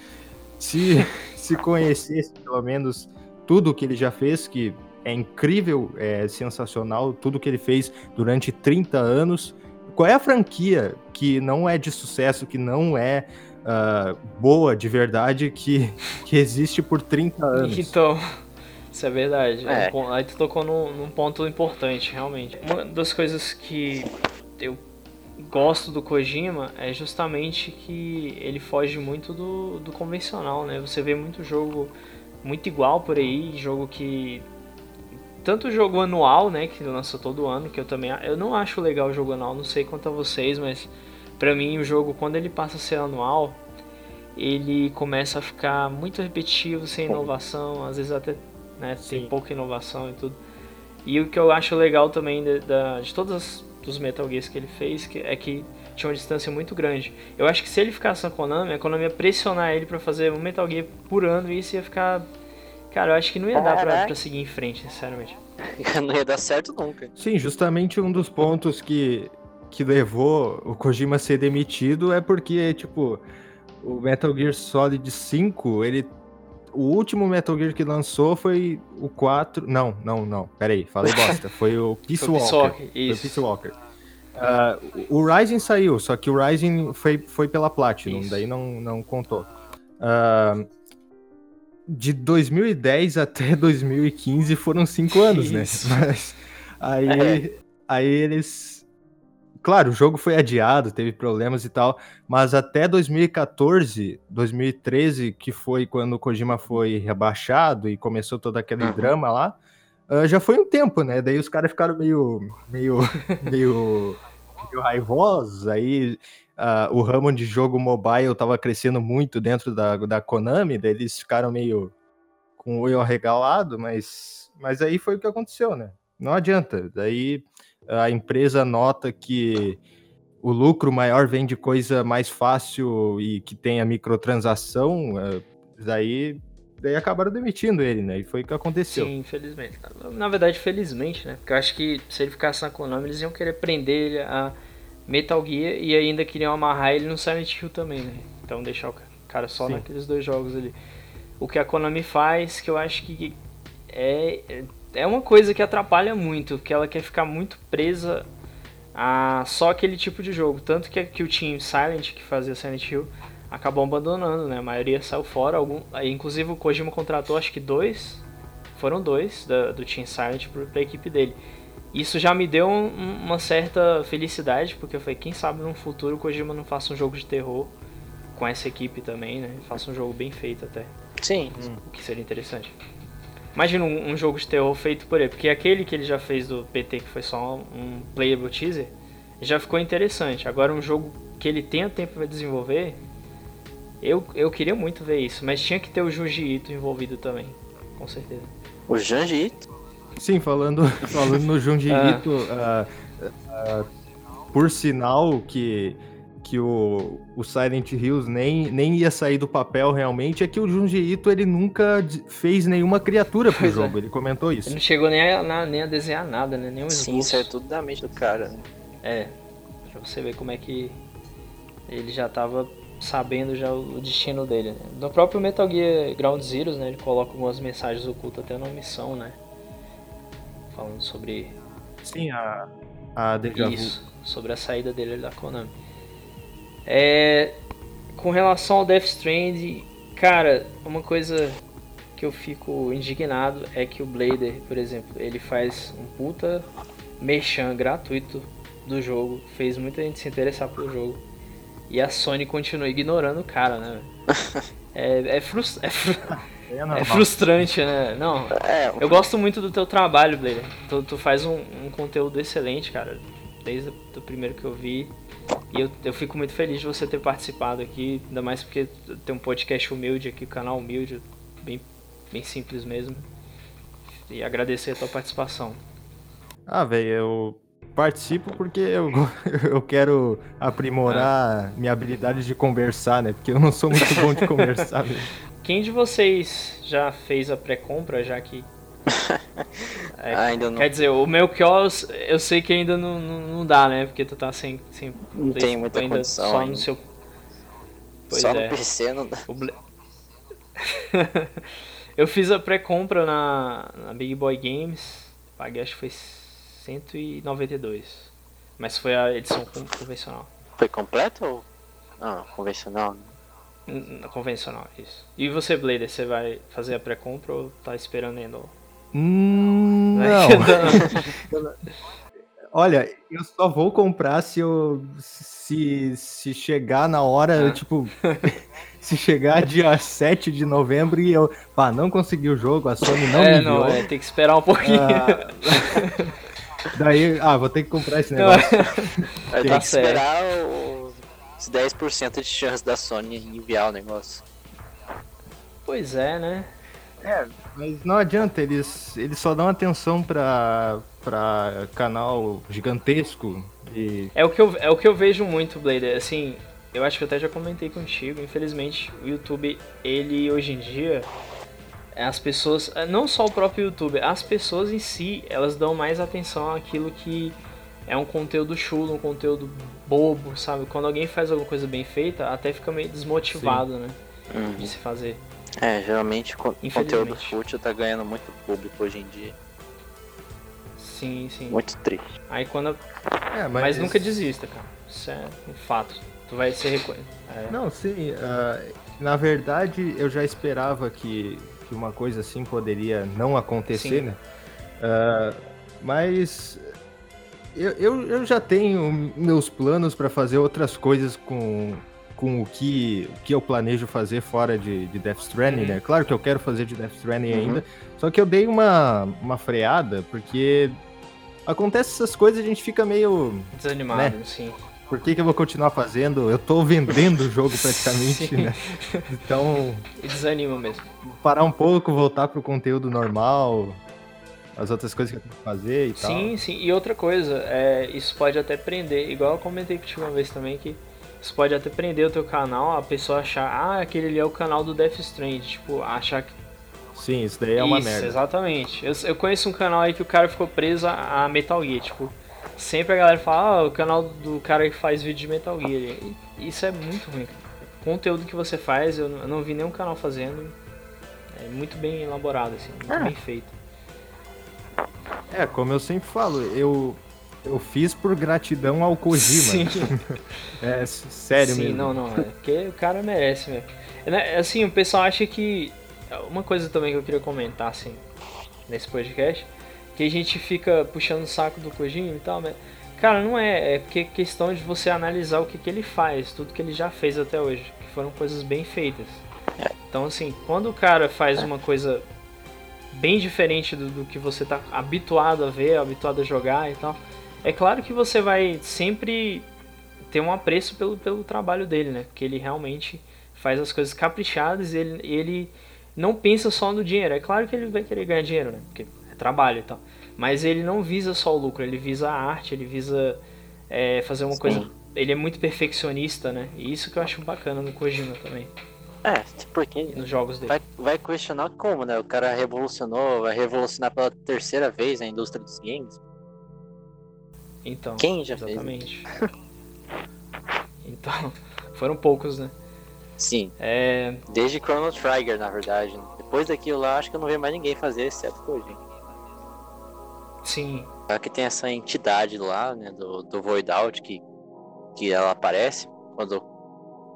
se, se conhecesse pelo menos tudo que ele já fez, que é incrível, é sensacional, tudo que ele fez durante 30 anos. Qual é a franquia que não é de sucesso, que não é ah, boa de verdade, que, que existe por 30 anos? Então, isso é verdade. É É. Aí tu tocou num, num ponto importante, realmente. Uma das coisas que eu gosto do Kojima é justamente que ele foge muito do, do convencional, né? Você vê muito jogo muito igual por aí, jogo que tanto jogo anual, né, que lança todo ano, que eu também eu não acho legal o jogo anual, não sei quanto a vocês, mas pra mim o jogo quando ele passa a ser anual, ele começa a ficar muito repetitivo, sem inovação, às vezes até né, tem pouca inovação e tudo. E o que eu acho legal também de, da, de todos as- os Metal Gears que ele fez que, é que tinha uma distância muito grande. Eu acho que se ele ficasse na Konami, a Konami ia pressionar ele pra fazer um Metal Gear por ano e isso ia ficar. Cara, eu acho que não ia dar pra, pra seguir em frente, sinceramente. não ia dar certo nunca. Sim, justamente um dos pontos que, que levou o Kojima a ser demitido é porque, tipo, o Metal Gear Solid 5, ele. O último Metal Gear que lançou foi o 4. Não, não, não. Peraí, falei bosta. Foi o Peace Foi o Walker. Walker, Foi o isso. Peace Walker. Ah, o Rising saiu, só que o Rising foi, foi pela Platinum, Isso. daí não, não contou. Ah, de 2010 até 2015 foram cinco anos, né? Isso. Mas aí, É. aí eles. Claro, o jogo foi adiado, teve problemas e tal, mas até 2014, 2013, que foi quando o Kojima foi rebaixado e começou todo aquele Uhum. drama lá, ah, já foi um tempo, né? Daí os caras ficaram meio, meio, meio, meio raivosos. Aí ah, o ramo de jogo mobile tava crescendo muito dentro da, da Konami, daí eles ficaram meio com o olho arregalado, mas, mas aí foi o que aconteceu, né? Não adianta. Daí a empresa nota que o lucro maior vem de coisa mais fácil e que tenha microtransação, eh, daí, daí acabaram demitindo ele, né? E foi o que aconteceu. Sim, infelizmente. Na verdade, felizmente, né? Porque eu acho que se ele ficasse na Konami, eles iam querer prender ele a Metal Gear e ainda queriam amarrar ele no Silent Hill também, né? Então deixar o cara só Sim. naqueles dois jogos ali. O que a Konami faz, que eu acho que é, é uma coisa que atrapalha muito, que ela quer ficar muito presa a só aquele tipo de jogo. Tanto que, que o Team Silent, que fazia Silent Hill, acabou abandonando, né? A maioria saiu fora. Algum, inclusive o Kojima contratou acho que dois, foram dois da, do Team Silent pra, pra equipe dele. Isso já me deu um- uma certa felicidade, porque eu falei, quem sabe no futuro o Kojima não faça um jogo de terror com essa equipe também, né? Faça um jogo bem feito até, Sim. o que seria interessante. Imagina um, um jogo de terror feito por ele, porque aquele que ele já fez do PT, que foi só um playable teaser, já ficou interessante. Agora um jogo que ele tenha tempo para desenvolver, eu, eu queria muito ver isso, mas tinha que ter o Junji Ito envolvido também, com certeza. O Janji Ito. Sim, falando, falando no Junji Ah. Ito, ah, ah, por sinal que que o, o Silent Hills nem, nem ia sair do papel realmente, é que o Junji Ito ele nunca fez nenhuma criatura pro pois jogo, é. ele comentou isso. Ele não chegou nem a, nem a desenhar nada, né? Nem um Sim, isso é tudo da mente do cara, né? É, pra você ver como é que ele já tava sabendo já o destino dele. Né? No próprio Metal Gear Ground Zeroes, né, ele coloca algumas mensagens ocultas até na missão, né? Falando sobre... Sim, a, a Deja Isso, sobre a saída dele da Konami. É, com relação ao Death Strand, cara, uma coisa que eu fico indignado é que o Blader, por exemplo, ele faz um puta merchan gratuito do jogo, fez muita gente se interessar pelo jogo. E a Sony continua ignorando o cara, né? É, é, frustra é, fru é, é, frustrante, né? Não, é, eu gosto muito do teu trabalho, Blader. Tu, tu faz um, um conteúdo excelente, cara. Desde o primeiro que eu vi. E eu, eu fico muito feliz de você ter participado aqui, ainda mais porque tem um podcast humilde aqui, canal humilde, bem, bem simples mesmo. E agradecer a tua participação. Ah, velho, eu participo porque eu, eu quero aprimorar ah. minha habilidade de conversar, né? Porque eu não sou muito bom de conversar. Quem de vocês já fez a pré-compra, já que É, ainda não. Quer dizer, o meu Kios, eu sei que ainda não, não, não, dá, né? Porque tu tá sem. sem não tem muita ainda condição. Só ainda. no seu. Pois só é. no PC não dá. Ble... eu fiz a pré-compra na, na Big Boy Games. Paguei acho que foi 192. Mas foi a edição convencional. Foi completo ou. Ah, convencional? Convencional, isso. E você, Blader, você vai fazer a pré-compra ou tá esperando ainda? Hum, não. Olha, eu só vou comprar se eu se, se chegar na hora, ah. tipo, se chegar dia 7 de novembro e eu pá, não consegui o jogo, a Sony não é, me não, é, tem que esperar um pouquinho. Ah, daí, ah, vou ter que comprar esse negócio. Vai ter que esperar os 10% de chance da Sony enviar o negócio. Pois é, né? É, mas não adianta, eles, eles só dão atenção pra, pra canal gigantesco. E... É, o que eu, é o que eu vejo muito, Blader. Assim, eu acho que eu até já comentei contigo. Infelizmente, o YouTube, ele hoje em dia, as pessoas, não só o próprio YouTube, as pessoas em si, elas dão mais atenção àquilo que é um conteúdo chulo, um conteúdo bobo, sabe? Quando alguém faz alguma coisa bem feita, até fica meio desmotivado, Sim. né? Uhum. De se fazer. É, geralmente o conteúdo fútil tá ganhando muito público hoje em dia. Sim, sim. Muito triste. Aí quando. É, mas, mas nunca desista, cara. Isso é um fato. Tu vai ser reconhecido. É. Não, sim. Uh, na verdade, eu já esperava que, que uma coisa assim poderia não acontecer, sim. né? Uh, mas eu, eu, eu já tenho meus planos para fazer outras coisas com, com o que, o que eu planejo fazer fora de, de Death Stranding, uhum. né? Claro que eu quero fazer de Death Stranding uhum. ainda, só que eu dei uma, uma freada, porque acontece essas coisas e a gente fica meio... Desanimado, né? sim. Por que, que eu vou continuar fazendo? Eu tô vendendo o jogo praticamente, né? Então... E desanima mesmo. Parar um pouco, voltar pro conteúdo normal, as outras coisas que eu tenho que fazer e sim, tal. Sim, sim. E outra coisa, é, isso pode até prender, igual eu comentei contigo uma vez também, que isso pode até prender o teu canal, a pessoa achar, ah, aquele ali é o canal do Death Strand, tipo, achar que. Sim, isso daí é uma isso, merda. Exatamente. Eu, eu conheço um canal aí que o cara ficou preso a, Metal Gear, tipo, sempre a galera fala, ah, o canal do cara que faz vídeo de Metal Gear. E isso é muito ruim. O conteúdo que você faz, eu não vi nenhum canal fazendo. É muito bem elaborado, assim, muito ah. bem feito. É, como eu sempre falo, eu eu fiz por gratidão ao Kojima. Sim. é, sério Sim, mesmo. não, não. É porque o cara merece mesmo. É, né, assim, o pessoal acha que. Uma coisa também que eu queria comentar, assim, nesse podcast, que a gente fica puxando o saco do Kojima e tal, mas. Cara, não é. É porque questão de você analisar o que, que ele faz, tudo que ele já fez até hoje. Que foram coisas bem feitas. Então, assim, quando o cara faz uma coisa bem diferente do, do que você tá habituado a ver, habituado a jogar e tal é claro que você vai sempre ter um apreço pelo, pelo trabalho dele, né? Porque ele realmente faz as coisas caprichadas e ele, ele não pensa só no dinheiro. É claro que ele vai querer ganhar dinheiro, né? Porque é trabalho e tal. Mas ele não visa só o lucro, ele visa a arte, ele visa é, fazer uma Sim. coisa. Ele é muito perfeccionista, né? E isso que eu acho bacana no Kojima também. É, porque nos jogos dele. Vai, vai questionar como, né? O cara revolucionou, vai revolucionar pela terceira vez a indústria dos games. Então. Quem já exatamente. fez? então, foram poucos, né? Sim. É... Desde Chrono Trigger, na verdade. Depois daquilo lá, acho que eu não vi mais ninguém fazer, exceto Kojima. Sim. que tem essa entidade lá, né, do, do Void Out, que, que ela aparece quando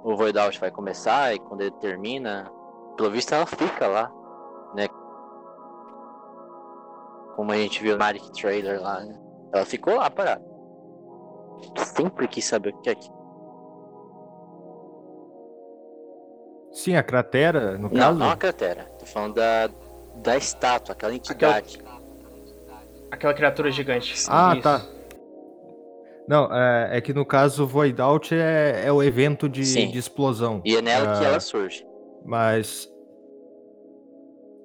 o Void Out vai começar e quando ele termina, pelo visto ela fica lá, né? Como a gente viu no Magic Trailer lá, né? Ela ficou lá parada. Sempre quis saber o que é aquilo. Sim, a cratera, no não, caso? Não, a cratera. Tô falando da, da estátua, aquela entidade. Aquela, aquela criatura gigante. Ah, Isso. tá. Não, é, é, que no caso o Void Out é, é o evento de, de, explosão. E é nela que ela surge. Mas.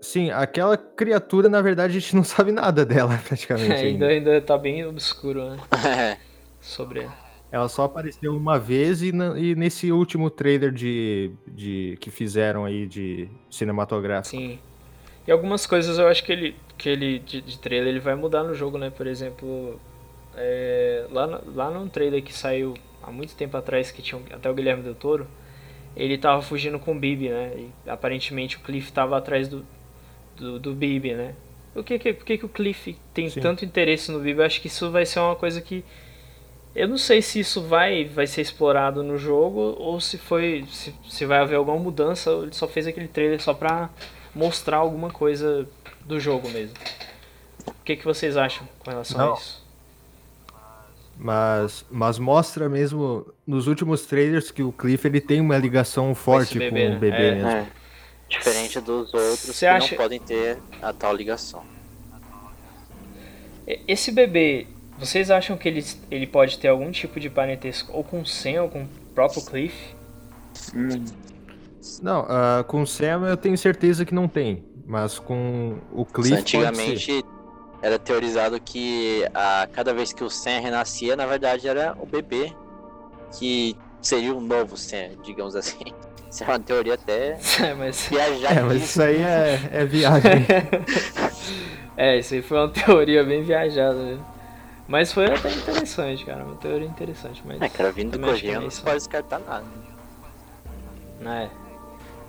Sim, aquela criatura, na verdade, a gente não sabe nada dela, praticamente. É, ainda, ainda tá bem obscuro, né? Sobre ela. Ela só apareceu uma vez e, e, nesse último trailer de, de que fizeram aí de cinematográfico. Sim. E algumas coisas eu acho que ele, que ele de, de trailer ele vai mudar no jogo, né? Por exemplo, é, lá, lá no trailer que saiu há muito tempo atrás, que tinha até o Guilherme Del Toro, ele tava fugindo com o Bibi, né? E aparentemente o Cliff tava atrás do, do, do Bibi, né? Por que, que, por que, que o Cliff tem Sim. tanto interesse no Bibi? Eu acho que isso vai ser uma coisa que eu não sei se isso vai, vai ser explorado no jogo ou se foi se, se vai haver alguma mudança. Ele só fez aquele trailer só pra mostrar alguma coisa do jogo mesmo. O que, que vocês acham com relação não. a isso? Mas, mas mostra mesmo nos últimos trailers que o Cliff ele tem uma ligação forte bebê, com né? o bebê é, mesmo. É. Diferente dos outros Cê que acha... não podem ter a tal ligação. Esse bebê, vocês acham que ele, ele pode ter algum tipo de parentesco ou com o Sam ou com o próprio Cliff? Hum. Não, uh, com o Sam eu tenho certeza que não tem, mas com o Cliff Antigamente era teorizado que a cada vez que o Sam renascia, na verdade era o bebê que seria o novo Sam, digamos assim. Isso é uma teoria até é, mas... É, mas isso aí é, é viagem. é, isso aí foi uma teoria bem viajada, né? Mas foi até interessante, cara. Uma teoria interessante. Mas é, cara, vindo do Kojima não se pode descartar nada. Né?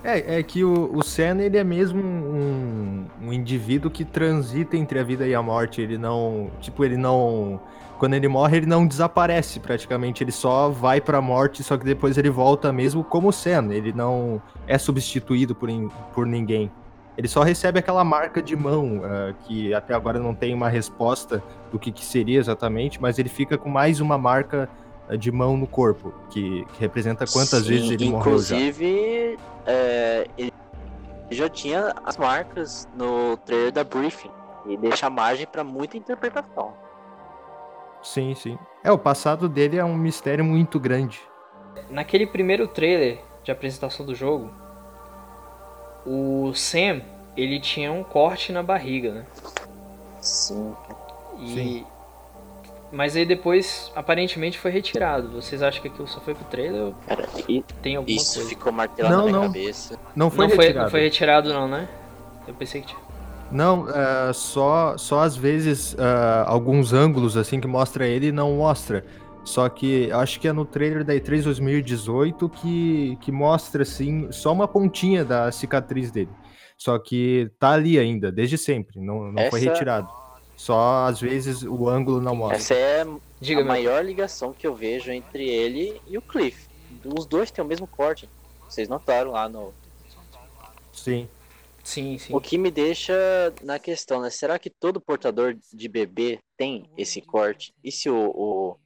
É, é que o, o Senna, ele é mesmo um, um indivíduo que transita entre a vida e a morte. Ele não. Tipo, ele não. Quando ele morre, ele não desaparece praticamente. Ele só vai pra morte, só que depois ele volta mesmo como o Senna. Ele não é substituído por, por ninguém. Ele só recebe aquela marca de mão, uh, que até agora não tem uma resposta do que, que seria exatamente, mas ele fica com mais uma marca uh, de mão no corpo, que, que representa quantas Sim, vezes ele morreu já. Inclusive, é, ele já tinha as marcas no trailer da Briefing, e deixa margem para muita interpretação. Sim, sim. É, o passado dele é um mistério muito grande. Naquele primeiro trailer de apresentação do jogo, o Sam, ele tinha um corte na barriga, né? Sim. E... Sim. Mas aí depois, aparentemente, foi retirado. Vocês acham que aquilo só foi pro trailer Cara, e... tem alguma isso coisa? ficou martelado não, na não. cabeça. Não foi não retirado. Foi, não foi retirado não, né? Eu pensei que tinha. Não, uh, só, só às vezes uh, alguns ângulos assim que mostra ele não mostra. Só que acho que é no trailer da E3 2018 que, que mostra, assim, só uma pontinha da cicatriz dele. Só que tá ali ainda, desde sempre, não, não Essa... foi retirado. Só às vezes o ângulo não mostra. Essa é Diga a maior ligação que eu vejo entre ele e o Cliff. Os dois têm o mesmo corte. Vocês notaram lá no. Sim. Sim, sim. O que me deixa na questão, né? Será que todo portador de bebê tem esse corte? E se o, o,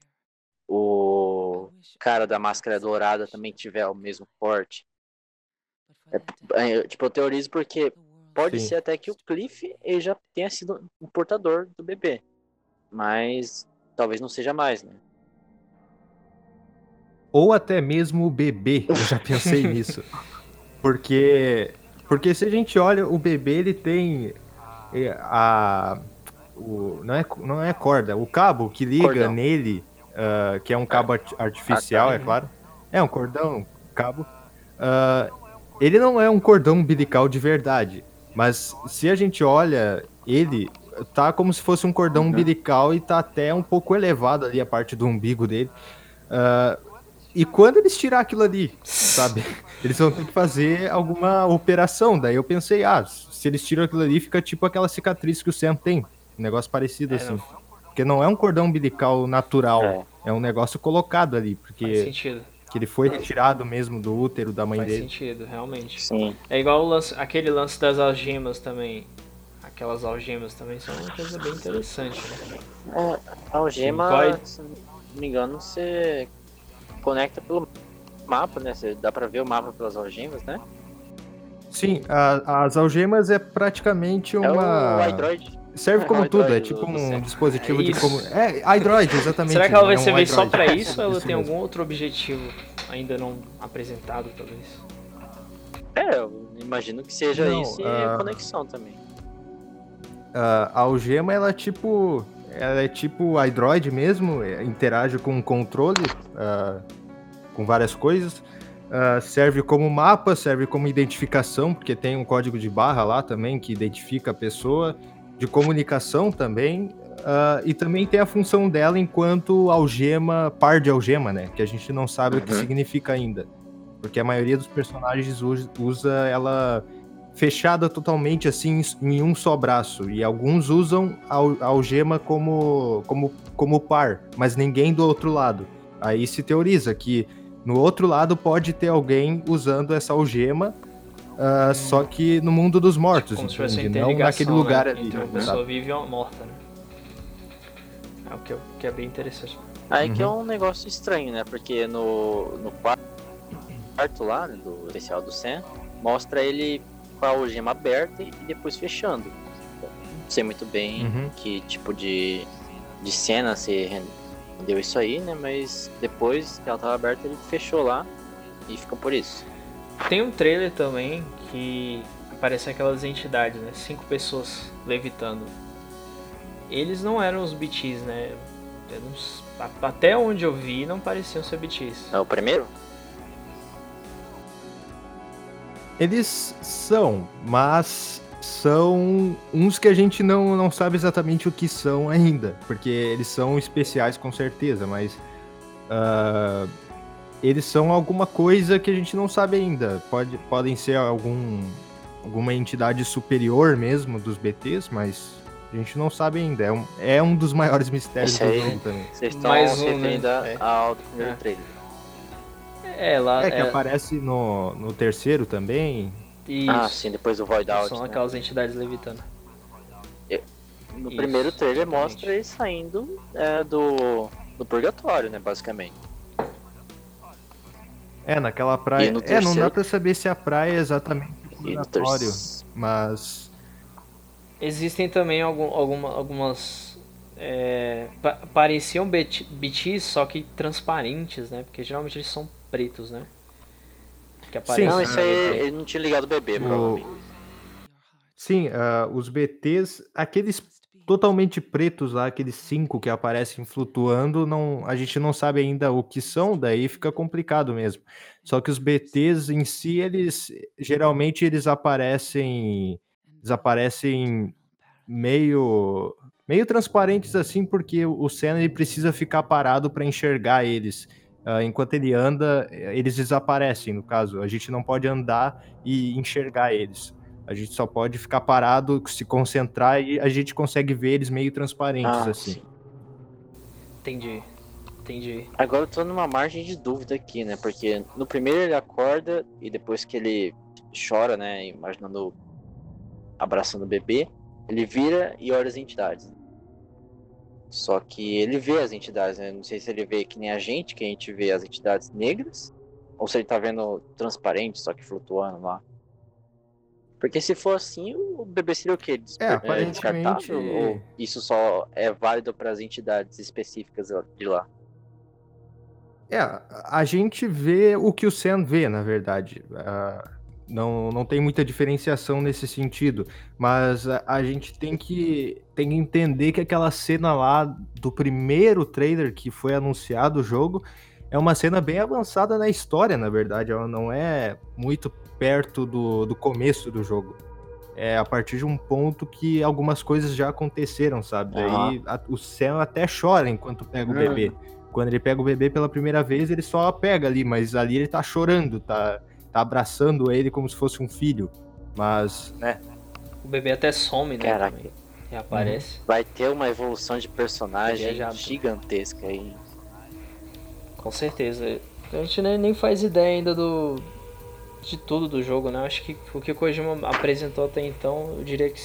o cara da máscara dourada também tiver o mesmo porte. É, é, tipo, eu teorizo porque pode Sim. ser até que o Cliff ele já tenha sido um portador do bebê. Mas talvez não seja mais, né? Ou até mesmo o bebê, eu já pensei nisso. Porque porque se a gente olha, o bebê ele tem é, a o, não é não é corda, o cabo que liga Cordão. nele uh, que é um cabo artificial, é claro. É um cordão, cabo. Uh, ele não é um cordão umbilical de verdade, mas se a gente olha ele, tá como se fosse um cordão uhum. umbilical e tá até um pouco elevado ali a parte do umbigo dele. Uh, e quando eles tirar aquilo ali, sabe? Eles vão ter que fazer alguma operação. Daí eu pensei, ah, se eles tiram aquilo ali, fica tipo aquela cicatriz que o Sam tem. Um negócio parecido é, assim. Não. Porque não é um cordão umbilical natural, é. é um negócio colocado ali. Porque. Que ele foi retirado mesmo do útero da mãe Faz dele. Faz sentido, realmente. Sim. É igual lance, aquele lance das algemas também. Aquelas algemas também são uma coisa bem interessante, né? É, algema, se não me engano, você conecta pelo mapa, né? Você dá pra ver o mapa pelas algemas, né? Sim, a, as algemas é praticamente uma. É o. Serve como tudo, é tipo um dispositivo é de como. É, iDroid, exatamente. Será que ela vai é um servir só pra isso ou ela tem mesmo. algum outro objetivo ainda não apresentado, talvez? É, eu imagino que seja não, isso e uh... conexão também. Uh, a algema, ela é tipo. Ela é tipo iDroid mesmo, é, interage com o controle, uh, com várias coisas. Uh, serve como mapa, serve como identificação, porque tem um código de barra lá também que identifica a pessoa, de comunicação também, uh, e também tem a função dela enquanto algema, par de algema, né? Que a gente não sabe uhum. o que uhum. significa ainda. Porque a maioria dos personagens usa ela fechada totalmente assim em um só braço. E alguns usam a algema como, como, como par, mas ninguém do outro lado. Aí se teoriza que no outro lado pode ter alguém usando essa algema, uh, só que no mundo dos mortos, Como entende? Não naquele né? lugar ali. Entre uma pessoa vive uma morta, né? É o que, que é bem interessante. Aí uhum. que é um negócio estranho, né? Porque no, no quarto lá, né, do especial do Sam, mostra ele com a algema aberta e depois fechando. Não sei muito bem uhum. que tipo de, de cena se deu isso aí, né? Mas depois que ela tava aberta, ele fechou lá e ficou por isso. Tem um trailer também que aparece aquelas entidades, né? Cinco pessoas levitando. Eles não eram os BTs, né? Não... até onde eu vi, não pareciam ser BTs. É o primeiro? Eles são, mas são uns que a gente não, não sabe exatamente o que são ainda, porque eles são especiais com certeza, mas uh, eles são alguma coisa que a gente não sabe ainda. Pode, podem ser algum, alguma entidade superior mesmo dos BTs, mas a gente não sabe ainda. É um, é um dos maiores mistérios do jogo também. Vocês estão Mais um, né? É. ao primeiro é. trailer. É, lá, é que é... aparece no, no terceiro também. Isso. Ah, sim, depois do Void Out. São né? aquelas entidades levitando. No Isso, primeiro trailer exatamente. mostra ele saindo é, do, do purgatório, né, basicamente. É, naquela praia. É, não dá pra saber se a praia é exatamente purgatório, mas. Existem também algum, alguma, algumas. É, pa pareciam BTs, só que transparentes, né? Porque geralmente eles são pretos, né? que aparece. Sim, não, isso aí ele não tinha ligado o bebê, provavelmente. Sim, uh, os BTs, aqueles totalmente pretos lá, aqueles cinco que aparecem flutuando, não, a gente não sabe ainda o que são, daí fica complicado mesmo. Só que os BTs em si, eles geralmente eles aparecem, eles aparecem meio meio transparentes assim, porque o Senna ele precisa ficar parado para enxergar eles. Uh, enquanto ele anda, eles desaparecem, no caso. A gente não pode andar e enxergar eles. A gente só pode ficar parado, se concentrar e a gente consegue ver eles meio transparentes, ah, assim. Sim. Entendi. Entendi. Agora eu tô numa margem de dúvida aqui, né? Porque no primeiro ele acorda e depois que ele chora, né? Imaginando abraçando o bebê, ele vira e olha as entidades. Só que ele vê as entidades, né? Não sei se ele vê que nem a gente, que a gente vê as entidades negras, ou se ele tá vendo transparente, só que flutuando lá. Porque se for assim, o bebê seria o quê? Desper é, aparentemente... descartável? Ou isso só é válido para as entidades específicas de lá? É, a gente vê o que o Sam vê, na verdade. Uh, Não, não tem muita diferenciação nesse sentido. Mas a, a, gente tem que, tem que entender que aquela cena lá do primeiro trailer que foi anunciado o jogo é uma cena bem avançada na história, na verdade. Ela não é muito perto do, do começo do jogo. É a partir de um ponto que algumas coisas já aconteceram, sabe? Daí a, o Sam até chora enquanto pega o bebê. Quando ele pega o bebê pela primeira vez, ele só pega ali, mas ali ele tá chorando, tá, tá abraçando ele como se fosse um filho. Mas, né? O bebê até some, né? Caraca. Reaparece. Vai ter uma evolução de personagem gigantesca aí. Com certeza. A gente nem, nem faz ideia ainda do de tudo do jogo, né? Acho que o que o Kojima apresentou até então, eu diria que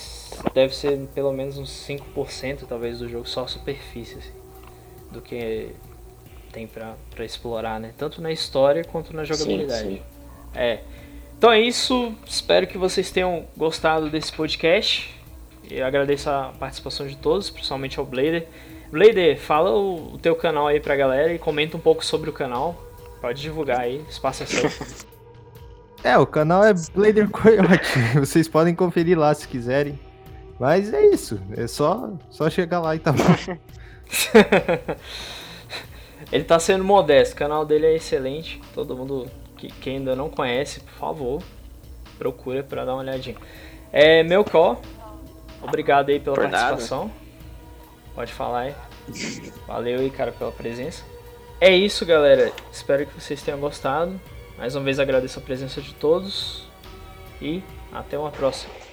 deve ser pelo menos uns 5% talvez do jogo, só a superfície, assim, do que tem pra, pra explorar, né? Tanto na história quanto na jogabilidade. Sim, sim. É. Então é isso. Espero que vocês tenham gostado desse podcast. Eu agradeço a participação de todos, principalmente ao Blader. Blader, fala o, o teu canal aí pra galera e comenta um pouco sobre o canal. Pode divulgar aí, espaço é seu. É, o canal é Blader Coyote. Vocês podem conferir lá se quiserem. Mas é isso. É só, só chegar lá e tá bom. Ele tá sendo modesto, o canal dele é excelente. Todo mundo que, que ainda não conhece, por favor, procura para dar uma olhadinha. É, meu có, obrigado aí pela por participação. Nada. Pode falar aí. Valeu aí, cara, pela presença. É isso, galera. Espero que vocês tenham gostado. Mais uma vez agradeço a presença de todos e até uma próxima.